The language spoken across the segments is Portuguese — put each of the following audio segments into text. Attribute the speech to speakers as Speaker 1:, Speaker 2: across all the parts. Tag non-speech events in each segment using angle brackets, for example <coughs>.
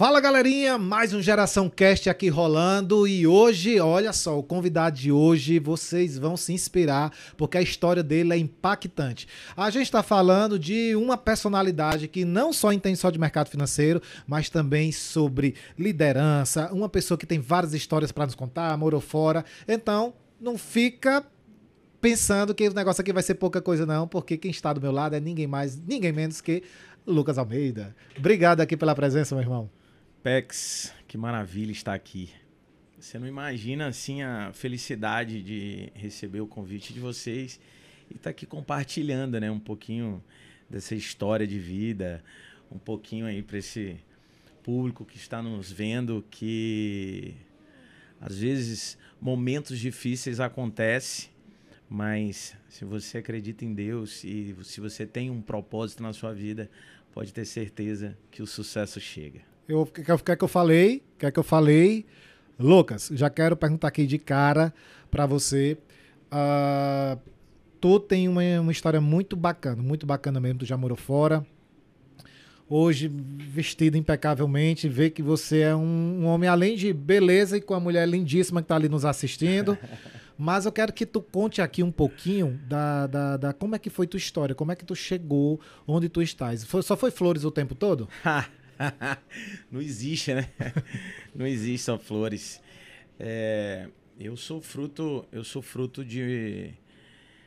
Speaker 1: Fala galerinha, mais um Geração Cast aqui rolando e hoje, olha só, o convidado de hoje, vocês vão se inspirar porque a história dele é impactante. A gente está falando de uma personalidade que não só entende só de mercado financeiro, mas também sobre liderança, uma pessoa que tem várias histórias para nos contar, morou fora. Então, não fica pensando que o negócio aqui vai ser pouca coisa não, porque quem está do meu lado é ninguém mais, ninguém menos que Lucas Almeida. Obrigado aqui pela presença, meu irmão.
Speaker 2: Pex, que maravilha estar aqui. Você não imagina assim a felicidade de receber o convite de vocês e estar tá aqui compartilhando, né, um pouquinho dessa história de vida, um pouquinho aí para esse público que está nos vendo que às vezes momentos difíceis acontecem, mas se você acredita em Deus e se você tem um propósito na sua vida, pode ter certeza que o sucesso chega.
Speaker 1: Eu quer que eu falei, quer que eu falei. Lucas, já quero perguntar aqui de cara para você. Uh, tu tem uma, uma história muito bacana, muito bacana mesmo. Tu já morou fora. Hoje, vestido impecavelmente, vê que você é um, um homem além de beleza e com a mulher lindíssima que está ali nos assistindo. <laughs> Mas eu quero que tu conte aqui um pouquinho da, da, da, como é que foi tua história, como é que tu chegou onde tu estás. Foi, só foi flores o tempo todo? <laughs> <laughs>
Speaker 2: não existe, né? <laughs> Não existe só flores. É, eu sou fruto, eu sou fruto de,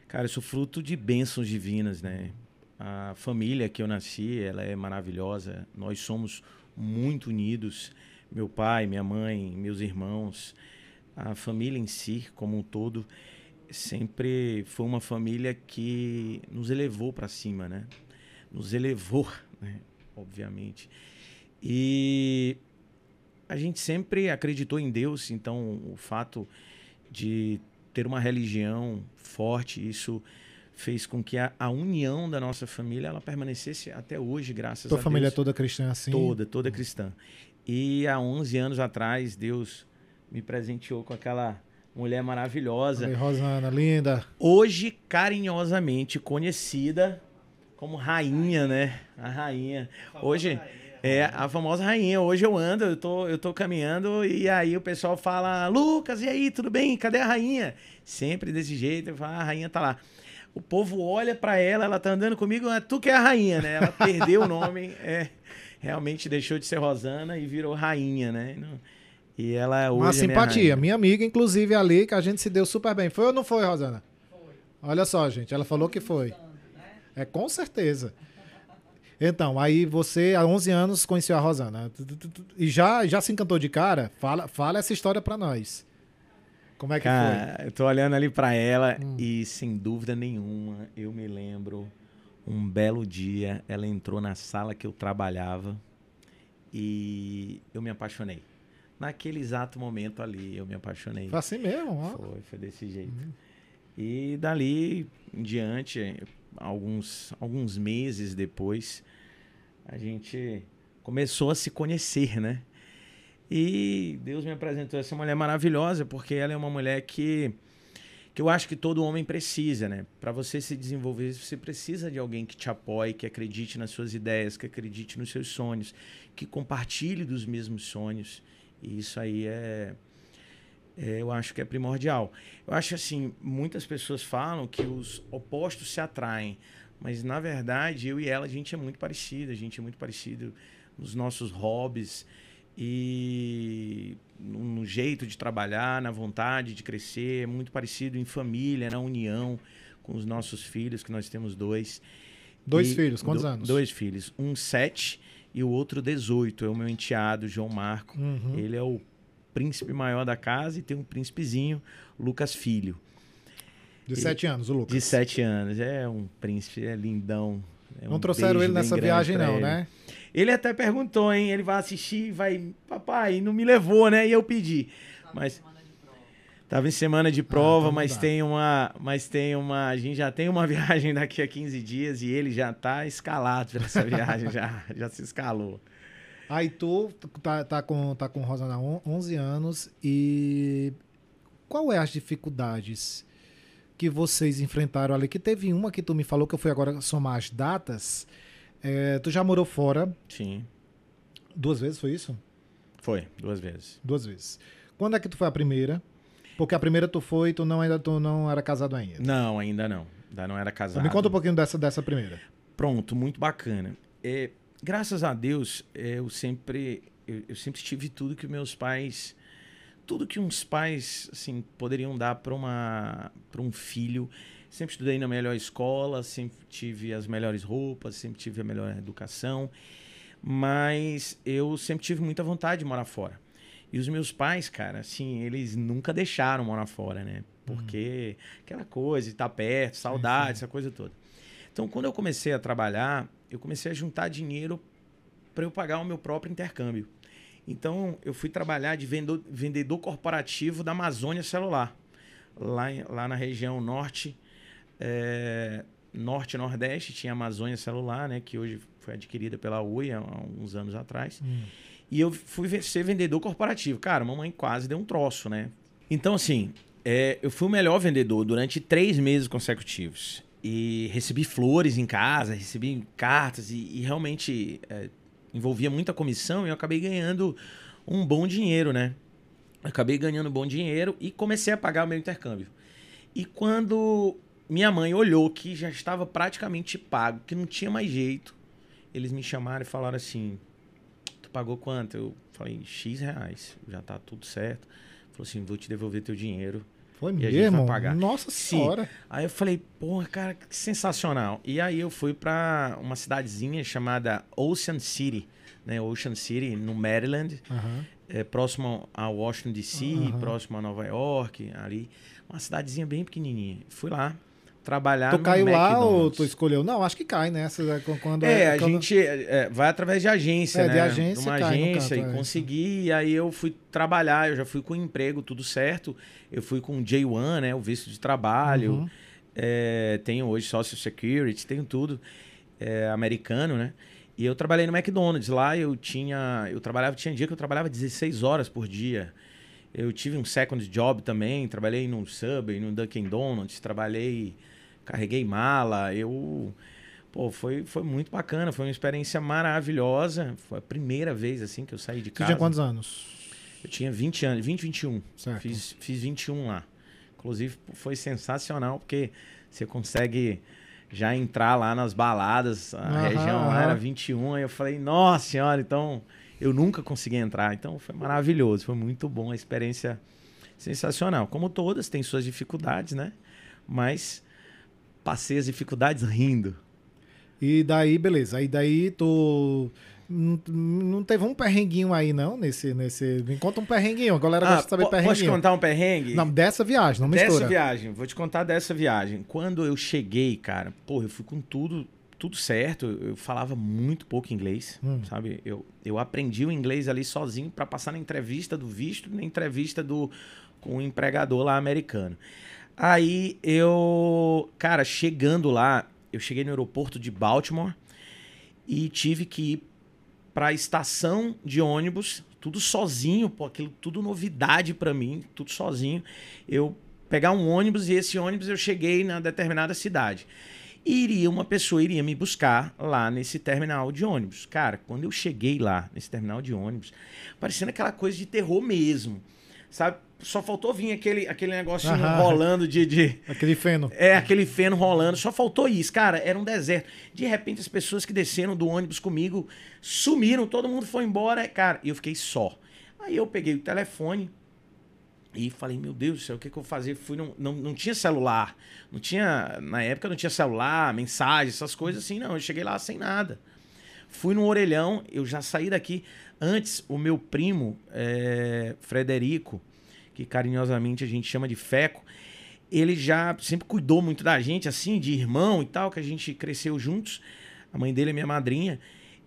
Speaker 2: cara, eu sou fruto de bênçãos divinas, né? A família que eu nasci, ela é maravilhosa. Nós somos muito unidos. Meu pai, minha mãe, meus irmãos, a família em si, como um todo, sempre foi uma família que nos elevou para cima, né? Nos elevou, né? obviamente. E a gente sempre acreditou em Deus, então o fato de ter uma religião forte, isso fez com que a, a, união da nossa família ela permanecesse até hoje, graças
Speaker 1: Tua
Speaker 2: a Deus.
Speaker 1: Tua família é toda cristã assim?
Speaker 2: Toda, toda cristã. E há 11 anos atrás, Deus me presenteou com aquela mulher maravilhosa.
Speaker 1: Oi, Rosana, linda.
Speaker 2: Hoje, carinhosamente conhecida como rainha, né? A rainha. Hoje... Rainha. É, a famosa rainha. Hoje eu ando, eu tô, eu tô caminhando e aí o pessoal fala: Lucas, e aí, tudo bem? Cadê a rainha? Sempre desse jeito, eu falo, ah, a rainha tá lá. O povo olha para ela, ela tá andando comigo, ah, tu que é a rainha, né? Ela perdeu o nome, <laughs> é, realmente deixou de ser Rosana e virou rainha, né? E ela hoje.
Speaker 1: Uma
Speaker 2: é
Speaker 1: simpatia. Minha, minha, amiga, inclusive, ali, que a gente se deu super bem. Foi ou não foi, Rosana? Foi. Olha só, gente, ela falou que foi. É, com certeza. Então, aí você, há 11 anos, conheceu a Rosana. E já, já se encantou de cara? Fala, fala essa história pra nós. Como é que
Speaker 2: cara, foi? Eu tô olhando ali pra ela hum. e, sem dúvida nenhuma, eu me lembro um belo dia, ela entrou na sala que eu trabalhava e eu me apaixonei. Naquele exato momento ali, eu me apaixonei.
Speaker 1: Foi assim mesmo?
Speaker 2: Ó. Foi, foi desse jeito. Uhum. E dali em diante, alguns, alguns meses depois, a gente começou a se conhecer, né? E Deus me apresentou essa mulher maravilhosa, porque ela é uma mulher que, que eu acho que todo homem precisa, né? Para você se desenvolver, você precisa de alguém que te apoie, que acredite nas suas ideias, que acredite nos seus sonhos, que compartilhe dos mesmos sonhos. E isso aí é, é, eu acho que é primordial. Eu acho assim, muitas pessoas falam que os opostos se atraem, mas na verdade eu e ela a gente é muito parecido, a gente é muito parecido nos nossos hobbies e no jeito de trabalhar, na vontade de crescer, é muito parecido em família, na união com os nossos filhos, que nós temos dois.
Speaker 1: Dois e filhos, quantos
Speaker 2: do,
Speaker 1: anos?
Speaker 2: Dois filhos, um sete e o outro 18. É o meu enteado, João Marco. Uhum. Ele é o príncipe maior da casa e tem um príncipezinho, Lucas Filho.
Speaker 1: De sete anos, o Lucas.
Speaker 2: De sete anos. É um príncipe, é lindão. É
Speaker 1: não um trouxeram ele nessa viagem, não,
Speaker 2: ele.
Speaker 1: né?
Speaker 2: Ele até perguntou, hein? Ele vai assistir, vai. Papai, não me levou, né? E eu pedi. Mas. Tava em semana de prova, ah, mas tem uma. Mas tem uma. A gente já tem uma <laughs> viagem daqui a 15 dias e ele já tá escalado para essa viagem, <laughs> já, já se escalou.
Speaker 1: Aí tu tá, tá, com, tá com Rosana há 11 anos e qual é as dificuldades que vocês enfrentaram ali? Que teve uma que tu me falou que eu fui agora somar as datas. É, tu já morou fora.
Speaker 2: Sim.
Speaker 1: Duas vezes foi isso?
Speaker 2: Foi, duas vezes.
Speaker 1: Duas vezes. Quando é que tu foi a primeira? Porque a primeira tu foi e tu não, ainda, tu não era casado ainda.
Speaker 2: Não, ainda não. Ainda não era casado.
Speaker 1: Me conta um pouquinho dessa, dessa primeira.
Speaker 2: Pronto, muito bacana. É, graças a Deus, é, eu sempre eu, eu, sempre tive tudo que meus pais tudo que uns pais assim poderiam dar para uma para um filho. Sempre estudei na melhor escola, sempre tive as melhores roupas, sempre tive a melhor educação, mas eu sempre tive muita vontade de morar fora. E os meus pais, cara, assim, eles nunca deixaram morar fora, né? Porque uhum. aquela coisa de estar perto, saudade, essa coisa toda. Então, quando eu comecei a trabalhar, eu comecei a juntar dinheiro para eu pagar o meu próprio intercâmbio. Então, eu fui trabalhar de vendedor, vendedor corporativo da Amazônia Celular, lá, lá na região norte, é, norte nordeste, tinha a Amazônia Celular, né, que hoje foi adquirida pela Ui há, há uns anos atrás. Hum. E eu fui ser vendedor corporativo. Cara, mamãe quase deu um troço, né? Então, assim, é, eu fui o melhor vendedor durante três meses consecutivos. E recebi flores em casa, recebi cartas e, e realmente é, envolvia muita comissão e eu acabei ganhando um bom dinheiro, né? acabei ganhando um bom dinheiro e comecei a pagar o meu intercâmbio. E quando minha mãe olhou que já estava praticamente pago, que não tinha mais jeito, eles me chamaram e falaram assim: Tu pagou quanto? Eu falei: X reais, já tá tudo certo. Falou assim: Vou te devolver teu dinheiro.
Speaker 1: Foi mesmo? Nossa
Speaker 2: Sim.
Speaker 1: senhora.
Speaker 2: Aí eu falei, porra, cara, que sensacional. E aí eu fui para uma cidadezinha chamada Ocean City, né? Ocean City, no Maryland, uhum. é, próximo a Washington DC, uhum. próximo a Nova York, ali. Uma cidadezinha bem pequenininha. Fui lá trabalhar
Speaker 1: tu caiu lá ou tu escolheu? Não, acho que cai nessa né? quando
Speaker 2: é, é a quando... gente é, vai através de agência,
Speaker 1: é,
Speaker 2: né?
Speaker 1: De agência,
Speaker 2: de uma agência canto, e é. consegui. E aí eu fui trabalhar, eu já fui com emprego, tudo certo. Eu fui com o J1, né? O visto de trabalho. Uhum. É, tenho hoje Social Security, tenho tudo é, americano, né? E eu trabalhei no McDonald's. Lá eu tinha. Eu trabalhava, tinha dia que eu trabalhava 16 horas por dia. Eu tive um second job também, trabalhei no Subway, no Dunkin' Donuts, trabalhei carreguei mala, eu pô, foi, foi muito bacana, foi uma experiência maravilhosa. Foi a primeira vez assim que eu saí de casa.
Speaker 1: Você tinha quantos anos?
Speaker 2: Eu tinha 20 anos, 20, 21. Certo. Fiz, fiz 21 lá. Inclusive foi sensacional porque você consegue já entrar lá nas baladas, a aham, região lá era 21, aí eu falei, nossa senhora, então eu nunca consegui entrar. Então foi maravilhoso, foi muito bom, a experiência sensacional. Como todas, tem suas dificuldades, né? Mas passei as dificuldades rindo.
Speaker 1: E daí, beleza. Aí daí tu. Não, não teve um perrenguinho aí, não? Nesse. nesse... Me conta um perrenguinho. A galera ah, gosta de saber perrenguinho.
Speaker 2: Posso te contar um perrengue?
Speaker 1: Não, dessa viagem, não mistura.
Speaker 2: Dessa viagem. Vou te contar dessa viagem. Quando eu cheguei, cara, pô, eu fui com tudo tudo certo. Eu falava muito pouco inglês, hum. sabe? Eu, eu aprendi o inglês ali sozinho para passar na entrevista do visto, na entrevista do com o empregador lá americano. Aí eu, cara, chegando lá, eu cheguei no aeroporto de Baltimore e tive que ir para a estação de ônibus, tudo sozinho, pô, aquilo tudo novidade para mim, tudo sozinho. Eu pegar um ônibus e esse ônibus eu cheguei na determinada cidade. E iria uma pessoa iria me buscar lá nesse terminal de ônibus. Cara, quando eu cheguei lá nesse terminal de ônibus, parecendo aquela coisa de terror mesmo. Sabe? Só faltou vir aquele, aquele negócio rolando de, de.
Speaker 1: Aquele feno.
Speaker 2: É, aquele feno rolando. Só faltou isso. Cara, era um deserto. De repente, as pessoas que desceram do ônibus comigo sumiram, todo mundo foi embora. Cara, e eu fiquei só. Aí eu peguei o telefone e falei, meu Deus do céu, o que, que eu vou fazer? Fui, não, não, não tinha celular. Não tinha. Na época não tinha celular, mensagem, essas coisas assim, não. Eu cheguei lá sem nada. Fui no orelhão, eu já saí daqui. Antes, o meu primo, é, Frederico que carinhosamente a gente chama de Feco, ele já sempre cuidou muito da gente, assim, de irmão e tal, que a gente cresceu juntos. A mãe dele é minha madrinha.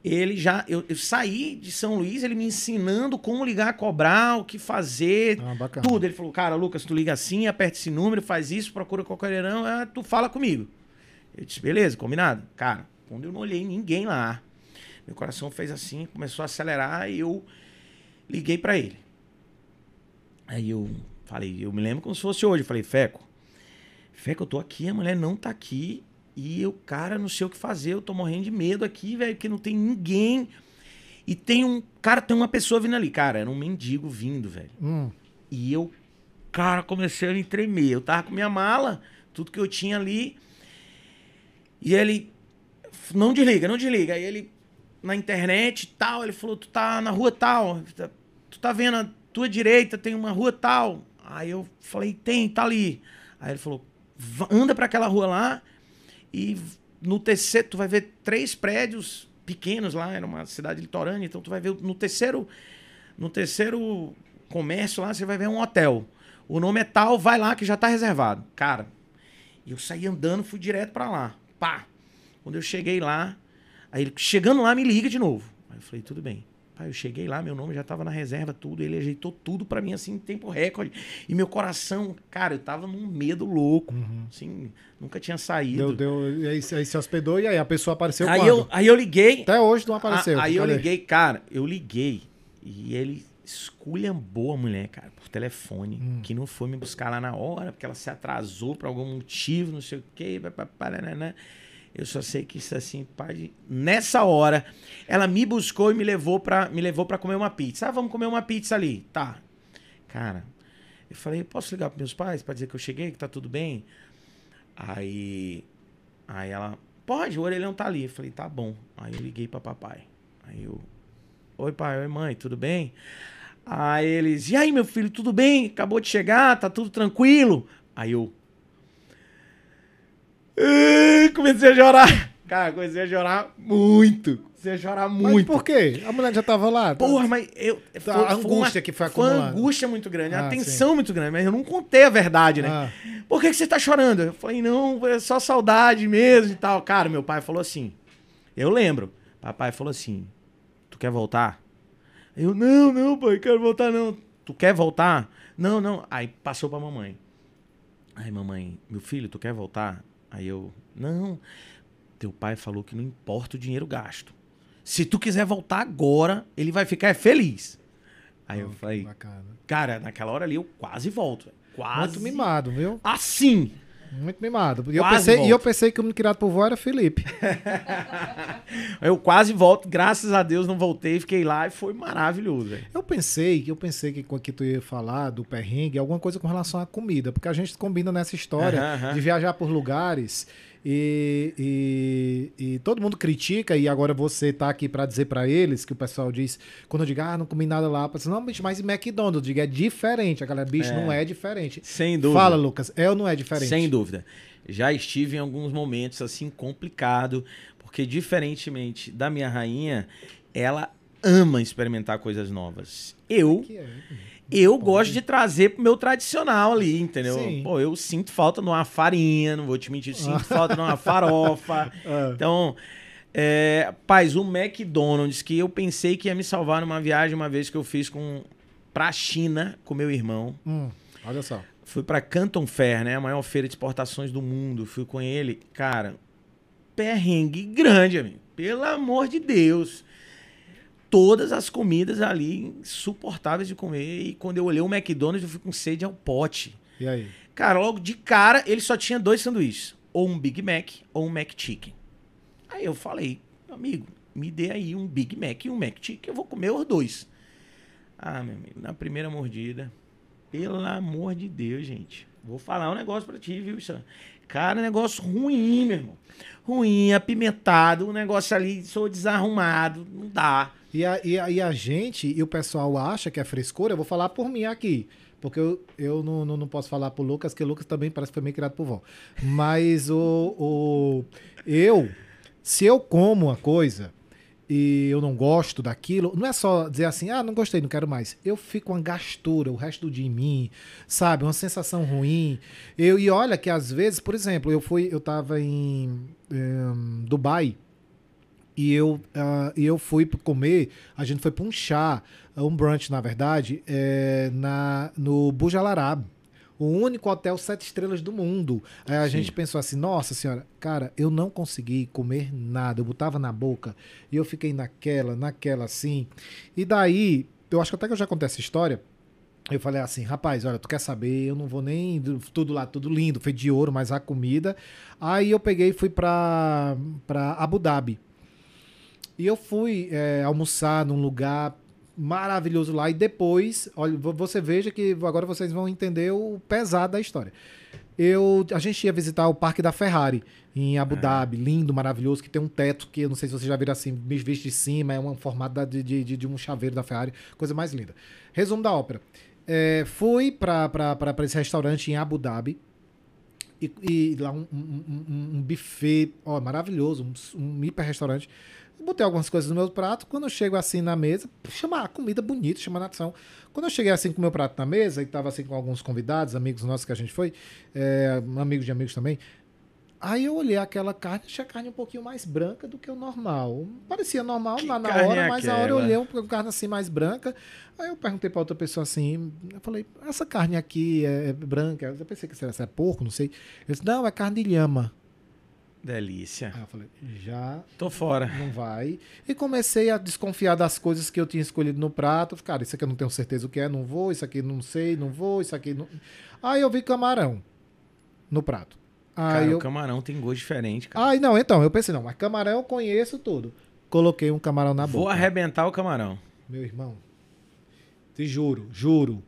Speaker 2: Ele já. Eu, eu saí de São Luís, ele me ensinando como ligar, cobrar, o que fazer, ah, tudo. Ele falou: Cara, Lucas, tu liga assim, aperta esse número, faz isso, procura qualquer não, é, tu fala comigo. Eu disse: Beleza, combinado? Cara, quando eu não olhei ninguém lá, meu coração fez assim, começou a acelerar e eu liguei para ele. Aí eu falei, eu me lembro como se fosse hoje. Eu falei, Feco, Feco, eu tô aqui, a mulher não tá aqui. E eu, cara, não sei o que fazer, eu tô morrendo de medo aqui, velho, porque não tem ninguém. E tem um. Cara, tem uma pessoa vindo ali. Cara, era um mendigo vindo, velho.
Speaker 1: Hum.
Speaker 2: E eu, cara, comecei a me tremer. Eu tava com minha mala, tudo que eu tinha ali. E ele. Não desliga, não desliga. Aí ele, na internet e tal, ele falou: Tu tá na rua tal. Tu tá vendo a tua direita, tem uma rua tal. Aí eu falei: Tem, tá ali. Aí ele falou: Anda pra aquela rua lá e no terceiro, tu vai ver três prédios pequenos lá, era uma cidade litorânea, então tu vai ver no terceiro, no terceiro comércio lá, você vai ver um hotel. O nome é tal, vai lá que já tá reservado. Cara, eu saí andando, fui direto para lá. Pá. Quando eu cheguei lá, aí ele, chegando lá, me liga de novo. Aí eu falei, tudo bem. Pai, eu cheguei lá, meu nome já tava na reserva, tudo. Ele ajeitou tudo para mim, assim, em tempo recorde. E meu coração, cara, eu tava num medo louco. Uhum. Assim, nunca tinha saído.
Speaker 1: Deu, deu, e aí, aí se hospedou e aí a pessoa apareceu
Speaker 2: aí
Speaker 1: quando?
Speaker 2: Eu, aí eu liguei.
Speaker 1: Até hoje não apareceu.
Speaker 2: A, aí eu liguei, cara, eu liguei. E ele esculhambou a mulher, cara, por telefone. Hum. Que não foi me buscar lá na hora, porque ela se atrasou por algum motivo, não sei o quê. Né? Eu só sei que isso assim, pai, nessa hora, ela me buscou e me levou para me levou para comer uma pizza. Ah, vamos comer uma pizza ali. Tá. Cara, eu falei, posso ligar para meus pais para dizer que eu cheguei, que tá tudo bem? Aí aí ela, pode, o orelhão tá ali. Eu falei, tá bom. Aí eu liguei para papai. Aí eu, oi pai, oi mãe, tudo bem? Aí eles, e aí meu filho, tudo bem? Acabou de chegar, tá tudo tranquilo? Aí eu, <laughs> Comecei a chorar. Cara, comecei a chorar muito. Comecei a chorar muito. Mas
Speaker 1: por quê? A mulher já tava lá.
Speaker 2: Tá? Porra, mas eu.
Speaker 1: Foi, a angústia uma, que foi acumulada.
Speaker 2: Foi uma angústia muito grande, ah, a tensão sim. muito grande, mas eu não contei a verdade, né? Ah. Por que, que você tá chorando? Eu falei, não, é só saudade mesmo e tal. Cara, meu pai falou assim. Eu lembro. Papai falou assim: Tu quer voltar? Eu, não, não, pai, quero voltar, não. Tu quer voltar? Não, não. Aí passou pra mamãe. Aí, mamãe, meu filho, tu quer voltar? Aí eu, não, teu pai falou que não importa o dinheiro gasto. Se tu quiser voltar agora, ele vai ficar feliz. Aí oh, eu falei, cara, naquela hora ali eu quase volto. Quase.
Speaker 1: Muito mimado, viu?
Speaker 2: Assim.
Speaker 1: Muito mimado. E eu, pensei, e eu pensei que o criado por vó era Felipe. <laughs>
Speaker 2: eu quase volto, graças a Deus não voltei, fiquei lá e foi maravilhoso. Véio.
Speaker 1: Eu pensei, eu pensei que que tu ia falar do perrengue, alguma coisa com relação à comida, porque a gente combina nessa história uh -huh. de viajar por lugares e, e, e, todo mundo critica, e agora você tá aqui para dizer para eles que o pessoal diz, quando eu digo, ah, não comi nada lá, eu não, bicho, mas McDonald's, eu digo, é diferente. A galera, bicho, é. não é diferente.
Speaker 2: Sem dúvida.
Speaker 1: Fala, Lucas, é ou não é diferente?
Speaker 2: Sem dúvida. Já estive em alguns momentos assim complicado, porque diferentemente da minha rainha, ela ama experimentar coisas novas. Eu. Que é? Eu gosto de trazer pro meu tradicional ali, entendeu? Sim. Pô, eu sinto falta de uma farinha, não vou te mentir, <laughs> sinto falta de uma farofa. <laughs> É. Então, é, paz, o McDonald's, que eu pensei que ia me salvar numa viagem uma vez que eu fiz com pra China com meu irmão.
Speaker 1: Hum, olha só.
Speaker 2: Fui para Canton Fair, né? A maior feira de exportações do mundo. Fui com ele. Cara, perrengue grande, amigo. Pelo amor de Deus todas as comidas ali insuportáveis de comer. E quando eu olhei o McDonald's, eu fui com sede ao pote.
Speaker 1: E aí?
Speaker 2: Cara, logo de cara, ele só tinha dois sanduíches. Ou um Big Mac ou um Mac Chicken. Aí eu falei, amigo, me dê aí um Big Mac e um Mac Chicken, eu vou comer os dois. Ah, meu amigo, na primeira mordida, pelo amor de Deus, gente. Vou falar um negócio pra ti, viu, Sam? Cara, negócio ruim, meu irmão. Ruim, apimentado, um negócio ali, sou desarrumado, não dá.
Speaker 1: E a, e, a, e a gente, e o pessoal acha que é frescura, eu vou falar por mim aqui. Porque eu, eu não, não, não posso falar pro Lucas, que o Lucas também parece que foi meio criado por vó. Mas o, o eu, se eu como uma coisa e eu não gosto daquilo, não é só dizer assim, ah, não gostei, não quero mais. Eu fico uma gastura o resto do dia em mim, sabe? Uma sensação ruim. Eu, e olha que às vezes, por exemplo, eu fui, eu tava em um, Dubai e eu, uh, eu fui comer, a gente foi para um chá, um brunch, na verdade, é, na, no Bujalarab. O único hotel sete estrelas do mundo. Aí a Sim. gente pensou assim, nossa senhora, cara, eu não consegui comer nada. Eu botava na boca e eu fiquei naquela, naquela assim. E daí, eu acho que até que eu já contei essa história. Eu falei assim, rapaz, olha, tu quer saber? Eu não vou nem. Tudo lá, tudo lindo, feito de ouro, mas a comida. Aí eu peguei e fui pra, pra Abu Dhabi. E eu fui é, almoçar num lugar maravilhoso lá e depois, olha, você veja que agora vocês vão entender o pesado da história. Eu, a gente ia visitar o Parque da Ferrari em Abu Dhabi, lindo, maravilhoso, que tem um teto que eu não sei se vocês já viram assim, visto de cima, é um formato de, de, de, um chaveiro da Ferrari, coisa mais linda. Resumo da ópera. É, fui para esse restaurante em Abu Dhabi e, e lá um, um, um, um buffet ó, maravilhoso, um, um hiper restaurante botei algumas coisas no meu prato. Quando eu chego assim na mesa, chama a comida bonita, chama a atenção. Quando eu cheguei assim com o meu prato na mesa, e tava assim com alguns convidados, amigos nossos que a gente foi, é, amigos de amigos também. Aí eu olhei aquela carne, achei a carne um pouquinho mais branca do que o normal. Parecia normal lá na hora, é mas a hora eu olhei uma carne assim mais branca. Aí eu perguntei para outra pessoa assim, eu falei, essa carne aqui é, é branca? Eu pensei que se é porco, não sei. Ele disse, não, é carne de lhama.
Speaker 2: Delícia.
Speaker 1: Aí eu falei, já.
Speaker 2: Tô fora.
Speaker 1: Não vai. E comecei a desconfiar das coisas que eu tinha escolhido no prato. Cara, isso aqui eu não tenho certeza o que é, não vou. Isso aqui não sei, não vou. Isso aqui não. Aí eu vi camarão no prato. Aí
Speaker 2: cara,
Speaker 1: eu...
Speaker 2: o camarão tem gosto diferente, cara.
Speaker 1: Aí não, então, eu pensei, não, mas camarão eu conheço tudo. Coloquei um camarão na boca.
Speaker 2: Vou arrebentar o camarão.
Speaker 1: Meu irmão, te juro, juro.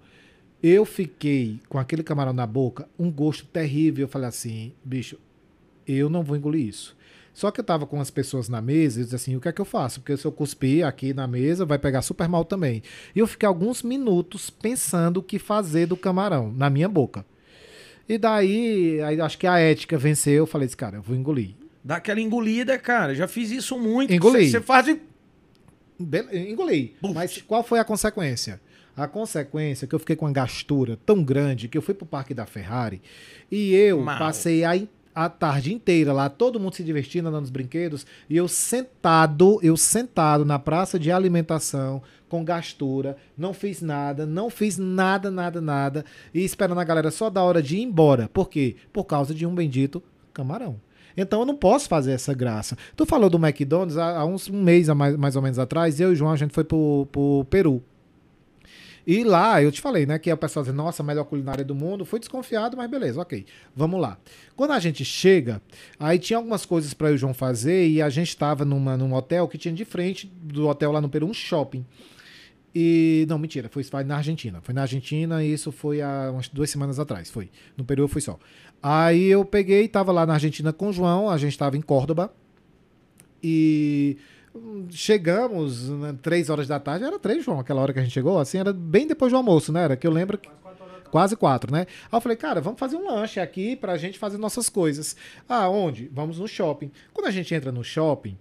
Speaker 1: Eu fiquei com aquele camarão na boca, um gosto terrível. Eu falei assim, bicho, eu não vou engolir isso. Só que eu tava com as pessoas na mesa e disse assim, o que é que eu faço? Porque se eu cuspir aqui na mesa, vai pegar super mal também. E eu fiquei alguns minutos pensando o que fazer do camarão na minha boca. E daí, aí acho que a ética venceu, eu falei, cara, eu vou engolir.
Speaker 2: Dá aquela engolida, cara. Já fiz isso muito.
Speaker 1: Engoli.
Speaker 2: Você faz...
Speaker 1: Engoli. Mas qual foi a consequência? A consequência é que eu fiquei com uma gastura tão grande que eu fui pro Parque da Ferrari e eu Mal. passei a a tarde inteira lá, todo mundo se divertindo, andando nos brinquedos, e eu sentado, eu sentado na praça de alimentação, com gastura, não fiz nada, não fiz nada, nada, nada, e esperando a galera só da hora de ir embora. Por quê? Por causa de um bendito camarão. Então eu não posso fazer essa graça. Tu falou do McDonald's há, há uns um mês mais, mais ou menos atrás, eu e o João, a gente foi pro, pro Peru. E lá, eu te falei, né, que o pessoal diz, nossa, a melhor culinária do mundo. Fui desconfiado, mas beleza, ok. Vamos lá. Quando a gente chega, aí tinha algumas coisas para o João fazer e a gente estava numa, num hotel que tinha de frente do hotel lá no Peru um shopping. E. Não, mentira, foi, na Argentina. Foi na Argentina e isso foi há umas duas semanas atrás. Foi. No Peru eu fui só. Aí eu peguei, tava lá na Argentina com o João, a gente estava em Córdoba. E chegamos, né, três horas da tarde, era três, João, aquela hora que a gente chegou, assim, era bem depois do almoço, né? Era que eu lembro que. Quase quatro, né? Aí eu falei, cara, vamos fazer um lanche aqui pra gente fazer nossas coisas. Ah, onde? Vamos no shopping. Quando a gente entra no shopping,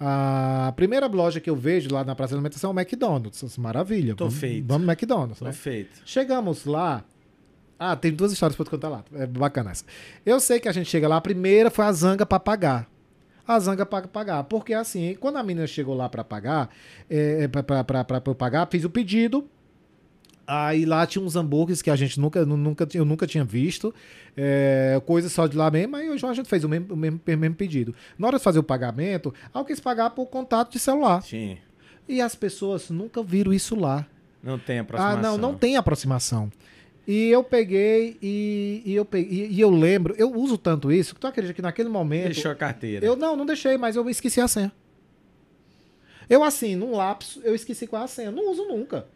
Speaker 1: a primeira loja que eu vejo lá na praça de alimentação é o McDonald's. Maravilha.
Speaker 2: Tô
Speaker 1: vamos,
Speaker 2: feito.
Speaker 1: Vamos no McDonald's.
Speaker 2: Tô
Speaker 1: né?
Speaker 2: feito.
Speaker 1: Chegamos lá. Ah, tem duas histórias pra te contar lá. É bacana essa. Eu sei que a gente chega lá, a primeira foi a zanga para pagar a Zanga para pagar. Porque assim, quando a menina chegou lá para pagar, é, é para pagar, fiz o pedido. Aí lá tinha uns hambúrgueres que a gente nunca, nunca, eu nunca tinha visto. É, coisa só de lá mesmo. Aí a gente fez o mesmo, o mesmo, o mesmo pedido. Na hora de fazer o pagamento, eu quis pagar por contato de celular.
Speaker 2: Sim.
Speaker 1: E as pessoas nunca viram isso lá.
Speaker 2: Não tem aproximação.
Speaker 1: Ah, não, não tem aproximação. E eu peguei e, e eu peguei, e, e, eu lembro, eu uso tanto isso, que tu acredita que naquele momento.
Speaker 2: Deixou a carteira.
Speaker 1: Eu não, não deixei, mas eu esqueci a senha. Eu, assim, num lapso, eu esqueci qual é a senha. Não uso nunca.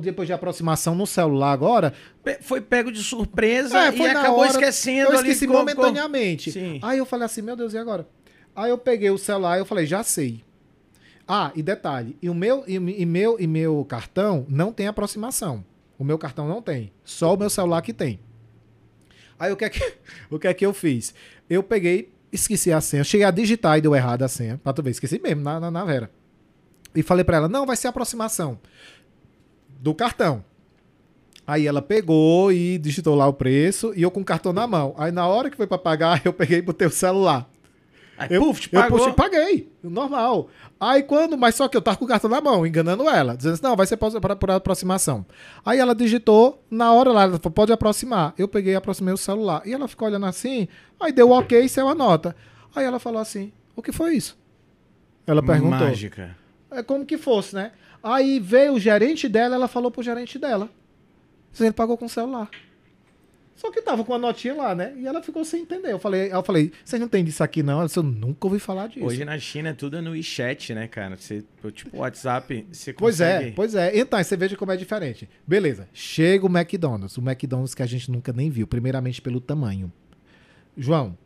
Speaker 1: Depois de aproximação no celular agora.
Speaker 2: Foi pego de surpresa é, e acabou hora, esquecendo
Speaker 1: eu esqueci ali. momentaneamente. Sim. Aí eu falei assim, meu Deus, e agora? Aí eu peguei o celular e eu falei, já sei. Ah, e detalhe, e o meu, e, e meu, e meu cartão não tem aproximação. O meu cartão não tem. Só o meu celular que tem. Aí o que é que, <laughs> o que, é que eu fiz? Eu peguei, esqueci a senha. Cheguei a digitar e deu errado a senha. Pra tu ver, esqueci mesmo na, na, na Vera. E falei para ela: não, vai ser aproximação do cartão. Aí ela pegou e digitou lá o preço e eu com o cartão na mão. Aí na hora que foi para pagar, <laughs> eu peguei e botei o celular.
Speaker 2: Aí, eu, puf, eu
Speaker 1: puxei, paguei, normal. Aí quando, mas só que eu tava com o cartão na mão, enganando ela, dizendo assim, não, vai ser por, por aproximação. Aí ela digitou, na hora lá, ela falou, pode aproximar. Eu peguei e aproximei o celular. E ela ficou olhando assim, aí deu ok e saiu a nota. Aí ela falou assim, o que foi isso? Ela perguntou.
Speaker 2: Mágica.
Speaker 1: É como que fosse, né? Aí veio o gerente dela, ela falou pro gerente dela. Ele pagou com o celular. Só que tava com a notinha lá, né? E ela ficou sem entender. Eu falei, eu falei, vocês não tem disso aqui não? Ela disse, eu nunca ouvi falar disso.
Speaker 2: Hoje na China é tudo no WeChat, né, cara? Você, tipo, WhatsApp, você
Speaker 1: Pois
Speaker 2: consegue...
Speaker 1: é, pois é. Então, você veja como é diferente. Beleza, chega o McDonald's. O McDonald's que a gente nunca nem viu, primeiramente pelo tamanho. João,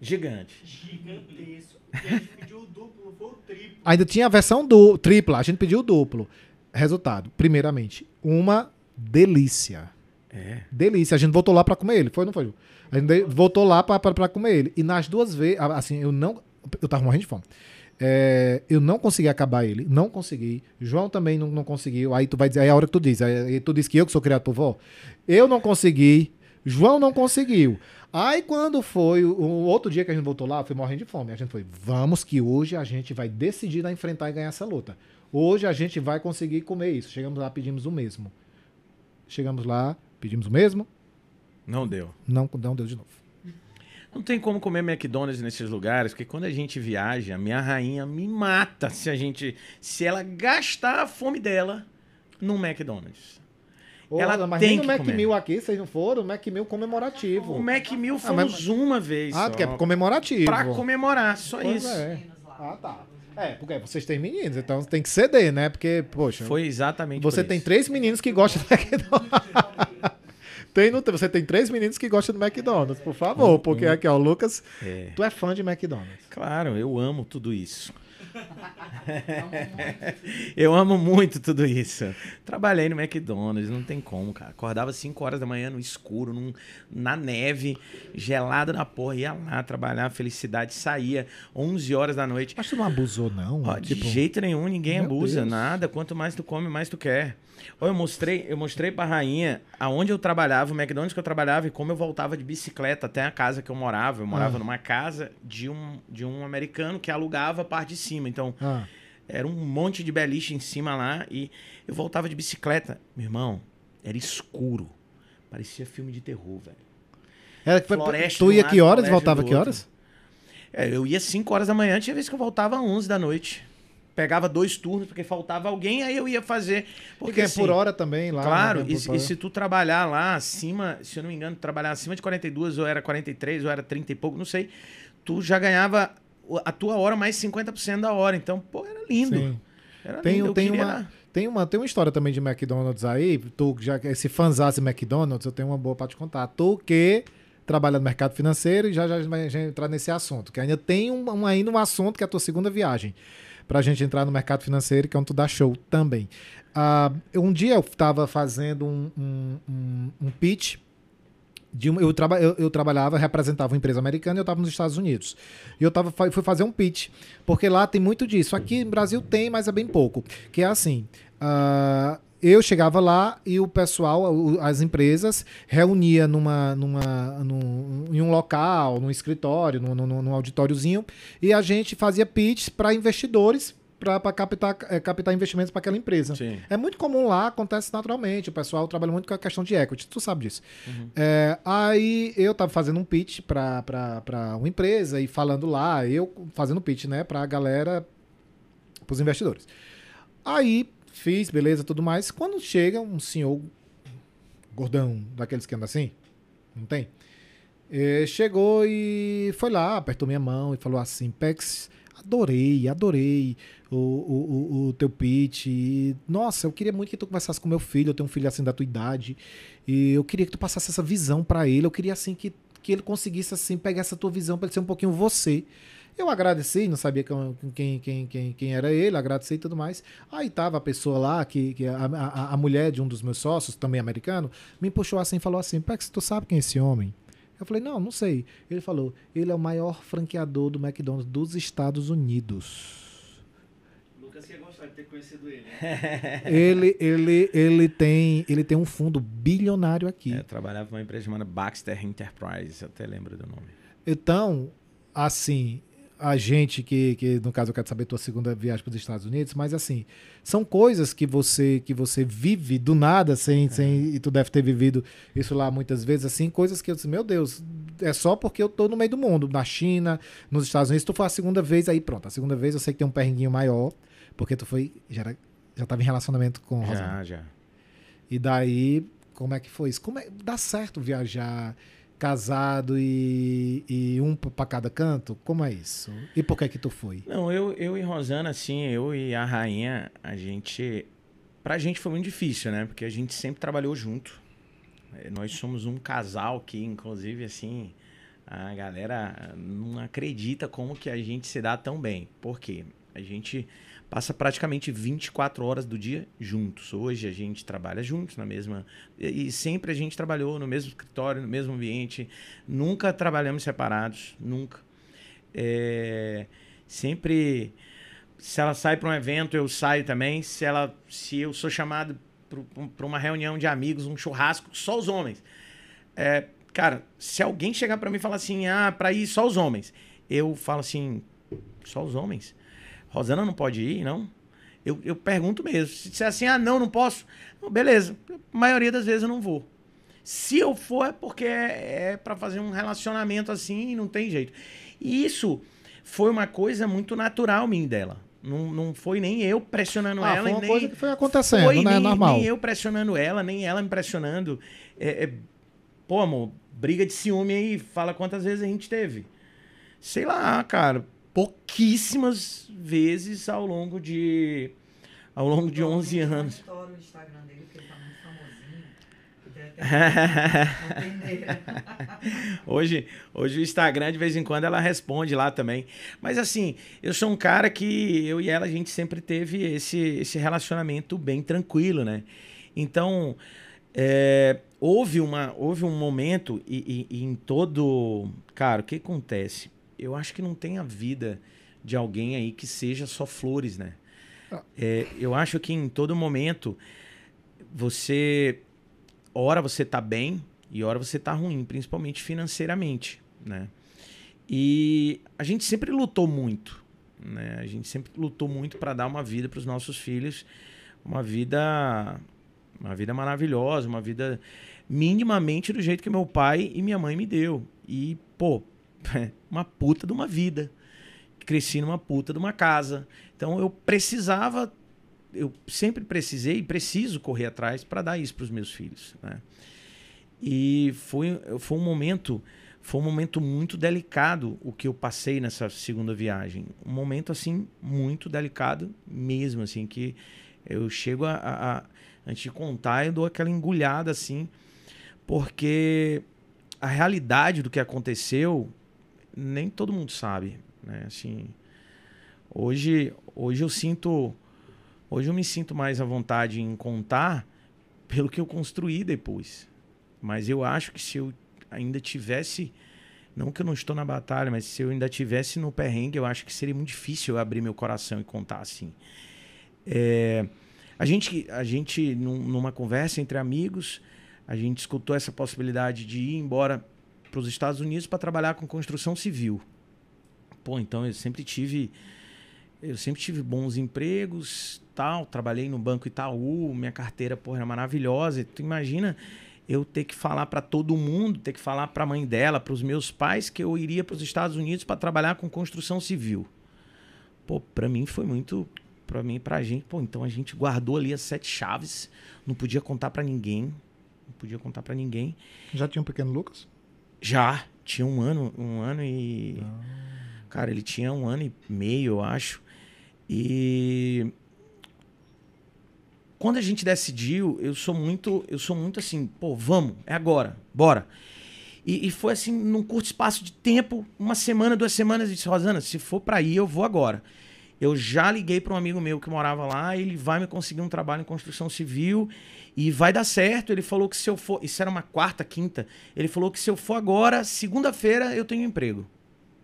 Speaker 2: Gigante.
Speaker 3: Gigantesco. E a gente pediu o duplo, não foi o triplo.
Speaker 1: ainda tinha a versão do tripla, a gente pediu o duplo. Resultado, primeiramente, uma delícia.
Speaker 2: É.
Speaker 1: Delícia. A gente voltou lá pra comer ele, foi ou não foi? A gente voltou lá pra comer ele. E nas duas vezes, assim, eu não. Eu tava morrendo de fome. É, eu não consegui acabar ele, não consegui. João também não, não conseguiu. Aí tu vai dizer, aí é a hora que tu diz, aí tu diz que eu que sou criado por vó. Eu não consegui, João não conseguiu. Aí quando foi o, o outro dia que a gente voltou lá, fui morrendo de fome. A gente foi, vamos que hoje a gente vai decidir a enfrentar e ganhar essa luta. Hoje a gente vai conseguir comer isso. Chegamos lá, pedimos o mesmo. Chegamos lá, pedimos o mesmo,
Speaker 2: Não deu.
Speaker 1: não, não deu de novo.
Speaker 2: Não tem como comer McDonald's nesses lugares, porque quando a gente viaja, minha rainha me mata se a gente. Se ela gastar a fome dela num McDonald's. Ela
Speaker 1: Ela mas
Speaker 2: tem
Speaker 1: nem no
Speaker 2: que
Speaker 1: Mac
Speaker 2: comer.
Speaker 1: Mill aqui, vocês não foram, o Mac Mill
Speaker 2: O
Speaker 1: comemorativo.
Speaker 2: Mac Mill
Speaker 1: Ah,
Speaker 2: fomos
Speaker 1: mas-
Speaker 2: uma vez.
Speaker 1: Ah,
Speaker 2: só,
Speaker 1: que é comemorativo.
Speaker 2: Pra comemorar, só
Speaker 1: Pois
Speaker 2: isso.
Speaker 1: é. Ah, tá. É, porque vocês têm meninos, então tem que ceder, né? Porque, poxa,
Speaker 2: Foi exatamente
Speaker 1: você tem
Speaker 2: isso.
Speaker 1: três meninos que gostam do McDonald's. <laughs> tem no, você tem três meninos que gostam do McDonald's, por favor, porque aqui, ó, o Lucas,
Speaker 2: É,
Speaker 1: tu é fã de McDonald's.
Speaker 2: claro, eu amo tudo isso. <laughs> eu amo muito tudo isso. Trabalhei no McDonald's, não tem como, cara. Acordava 5 horas da manhã no escuro, num- na neve, gelado na porra, ia lá trabalhar, felicidade, saía 11 horas da noite.
Speaker 1: Mas tu não abusou, não?
Speaker 2: Ó, de
Speaker 1: Tipo,
Speaker 2: jeito nenhum, ninguém
Speaker 1: Meu
Speaker 2: abusa,
Speaker 1: Deus.
Speaker 2: nada. Quanto mais tu come, mais tu quer. Eu mostrei, eu mostrei pra rainha aonde eu trabalhava, o McDonald's que eu trabalhava e como eu voltava de bicicleta até a casa que eu morava. Eu morava
Speaker 1: Ah.
Speaker 2: numa casa de um, de um americano que alugava a parte de cima. Então,
Speaker 1: Ah,
Speaker 2: era um monte de beliche em cima lá e eu voltava de bicicleta. Meu irmão, era escuro. Parecia filme de terror, velho.
Speaker 1: era,
Speaker 2: Floresta
Speaker 1: tu ia
Speaker 2: um
Speaker 1: que
Speaker 2: lado,
Speaker 1: horas e voltava que horas?
Speaker 2: É, eu ia 5 horas da manhã, tinha vez que eu voltava às 11 da noite. Pegava dois turnos, porque faltava alguém, aí eu ia fazer. Porque,
Speaker 1: Porque é
Speaker 2: assim,
Speaker 1: por hora também lá.
Speaker 2: Claro,
Speaker 1: né,
Speaker 2: e, se- e se tu trabalhar lá acima, se eu não me engano, trabalhar acima de 42, ou era 43, ou era 30 e pouco, não sei, tu já ganhava a tua hora mais 50% da hora. Então, pô, era lindo.
Speaker 1: Sim.
Speaker 2: Era
Speaker 1: Tem,
Speaker 2: lindo.
Speaker 1: tem, uma,
Speaker 2: era-
Speaker 1: tem, uma, tem uma história também de McDonald's aí. Tu, já, esse fanzasse McDonald's, eu tenho uma boa pra te contar. Tu que trabalha no mercado financeiro e já já vai já entrar nesse assunto. Que ainda tem um, um- ainda um assunto que é a tua segunda viagem. Pra gente entrar no mercado financeiro, que é onde tu dá show também. Ah, um dia eu tava fazendo um, um, um, um pitch de uma- eu, traba, eu, eu trabalhava, representava uma empresa americana e eu estava nos Estados Unidos. E eu tava, fui fazer um pitch, porque lá tem muito disso. Aqui no Brasil tem, mas é bem pouco. Que é assim: ah, eu chegava lá e o pessoal, as empresas, reunia numa, numa, num, em um local, num escritório, num, num, num auditóriozinho, e a gente fazia pitch para investidores para captar, eh, captar investimentos para aquela empresa.
Speaker 2: Sim.
Speaker 1: É muito comum lá, acontece naturalmente. O pessoal trabalha muito com a questão de equity, tu sabe disso.
Speaker 2: Uhum.
Speaker 1: É, aí eu tava fazendo um pitch para uma empresa e falando lá, eu fazendo pitch, né, pra galera, pros investidores. Aí fiz, beleza, tudo mais. Quando chega um senhor gordão, daqueles que andam assim, não tem? Eh, chegou e foi lá, apertou minha mão e falou assim: Pex, adorei, adorei o, o, o, o teu pitch. E, nossa, eu queria muito que tu conversasse com meu filho. Eu tenho um filho assim da tua idade. E eu queria que tu passasse essa visão pra ele. Eu queria assim que, que ele conseguisse assim pegar essa tua visão pra ele ser um pouquinho você. Eu agradeci, não sabia quem, quem, quem, quem era ele, agradeci e tudo mais. Aí tava a pessoa lá, que, que a, a, a mulher de um dos meus sócios, também americano, me puxou assim e falou assim: Pex, tu sabe quem é esse homem? Eu falei, não, não sei. Ele falou, ele é o maior franqueador do McDonald's dos Estados Unidos.
Speaker 3: Lucas ia gostar de ter conhecido ele. <laughs>
Speaker 1: ele, ele, ele, tem, ele tem um fundo bilionário aqui.
Speaker 2: É, eu trabalhava numa empresa chamada Baxter Enterprise, eu até lembro do nome.
Speaker 1: Então, assim, a gente que, que no caso eu quero saber tua segunda viagem para os Estados Unidos, mas assim, são coisas que você que você vive do nada sem, sem e tu deve ter vivido isso lá muitas vezes assim, coisas que eu disse, meu Deus, é só porque eu tô no meio do mundo, na China, nos Estados Unidos, tu foi a segunda vez aí, pronto, a segunda vez eu sei que tem um perrenguinho maior, porque tu foi já era, já tava em relacionamento com Rosamund.
Speaker 2: Já, já.
Speaker 1: E daí Como é que foi isso? Como é, dá certo viajar casado e, e um pra cada canto? Como é isso? E por que que tu foi?
Speaker 2: Não, eu, eu e Rosana, assim, eu e a rainha, a gente. Pra gente foi muito difícil, né? Porque a gente sempre trabalhou junto. Eh, Nós somos um casal que, inclusive, assim, a galera não acredita como que a gente se dá tão bem. Por quê? A gente passa praticamente 24 horas do dia juntos. Hoje a gente trabalha juntos na mesma. E sempre a gente trabalhou no mesmo escritório, no mesmo ambiente. Nunca trabalhamos separados, nunca. É, sempre. Se ela sai para um evento, eu saio também. Se ela, se eu sou chamado para uma reunião de amigos, um churrasco, só os homens. É, cara, se alguém chegar para mim e falar assim, ah, para ir só os homens, eu falo assim, só os homens. Rosana não pode ir, não? Eu, eu pergunto mesmo. Se disser assim, ah, não, não posso. Não, beleza. A maioria das vezes eu não vou. Se eu for, é porque é, é para fazer um relacionamento assim e não tem jeito. E isso foi uma coisa muito natural minha dela. Não, não foi nem eu pressionando
Speaker 1: Ah,
Speaker 2: ela,
Speaker 1: foi uma
Speaker 2: nem,
Speaker 1: coisa que foi acontecendo,
Speaker 2: foi
Speaker 1: né?
Speaker 2: nem,
Speaker 1: Normal.
Speaker 2: nem eu pressionando ela, nem ela me pressionando. É, é, pô, amor, briga de ciúme aí, fala quantas vezes a gente teve. Sei lá, cara, pouquíssimas vezes ao longo de ao longo de 11 anos.
Speaker 4: Tá <laughs>
Speaker 2: hoje, hoje o Instagram, de vez em quando, ela responde lá também. Mas assim, eu sou um cara que eu e ela, a gente sempre teve esse, esse relacionamento bem tranquilo, né? Então, é, houve, uma, houve um momento e, e- e em todo... Cara, o que acontece? Eu acho que não tem a vida de alguém aí que seja só flores, né? É, eu acho que em todo momento você hora você tá bem e hora você tá ruim, principalmente financeiramente, né? E a gente sempre lutou muito, né? A gente sempre lutou muito para dar uma vida para os nossos filhos, uma vida uma vida maravilhosa, uma vida minimamente do jeito que meu pai e minha mãe me deu. E, pô, <laughs> uma puta de uma vida. Cresci numa puta de uma casa. Então eu precisava eu sempre precisei e preciso correr atrás para dar isso para os meus filhos, né? E foi, foi um momento foi um momento muito delicado o que eu passei nessa segunda viagem, um momento assim muito delicado mesmo, assim que eu chego a, a, a antes de contar eu dou aquela engulhada assim, porque a realidade do que aconteceu nem todo mundo sabe, né? Assim, hoje hoje eu sinto Hoje eu me sinto mais à vontade em contar pelo que eu construí depois. Mas eu acho que se eu ainda tivesse, não que eu não estou na batalha, mas se eu ainda tivesse no perrengue, eu acho que seria muito difícil eu abrir meu coração e contar assim. É, a gente, a gente num- numa conversa entre amigos, a gente escutou essa possibilidade de ir embora para os Estados Unidos para trabalhar com construção civil. Pô, então eu sempre tive eu sempre tive bons empregos, tal, trabalhei no Banco Itaú, minha carteira porra, era maravilhosa. Tu imagina eu ter que falar para todo mundo, ter que falar para a mãe dela, para os meus pais que eu iria para os Estados Unidos para trabalhar com construção civil. Pô, para mim foi muito, para mim, pra gente, pô, então a gente guardou ali as sete chaves, não podia contar para ninguém, não podia contar para ninguém.
Speaker 1: Já tinha um pequeno Lucas?
Speaker 2: Já, tinha um ano, um ano e. Cara, ele tinha um ano e meio, eu acho. E quando a gente decidiu, eu sou muito, eu sou muito assim, pô, vamos, é agora, bora. E, e foi assim, num curto espaço de tempo, uma semana, duas semanas, eu disse, Rosana, se for pra ir, eu vou agora. Eu já liguei para um amigo meu que morava lá, ele vai me conseguir um trabalho em construção civil e vai dar certo. Ele falou que se eu for, isso era uma quarta, quinta, ele falou que se eu for agora, segunda-feira eu tenho emprego.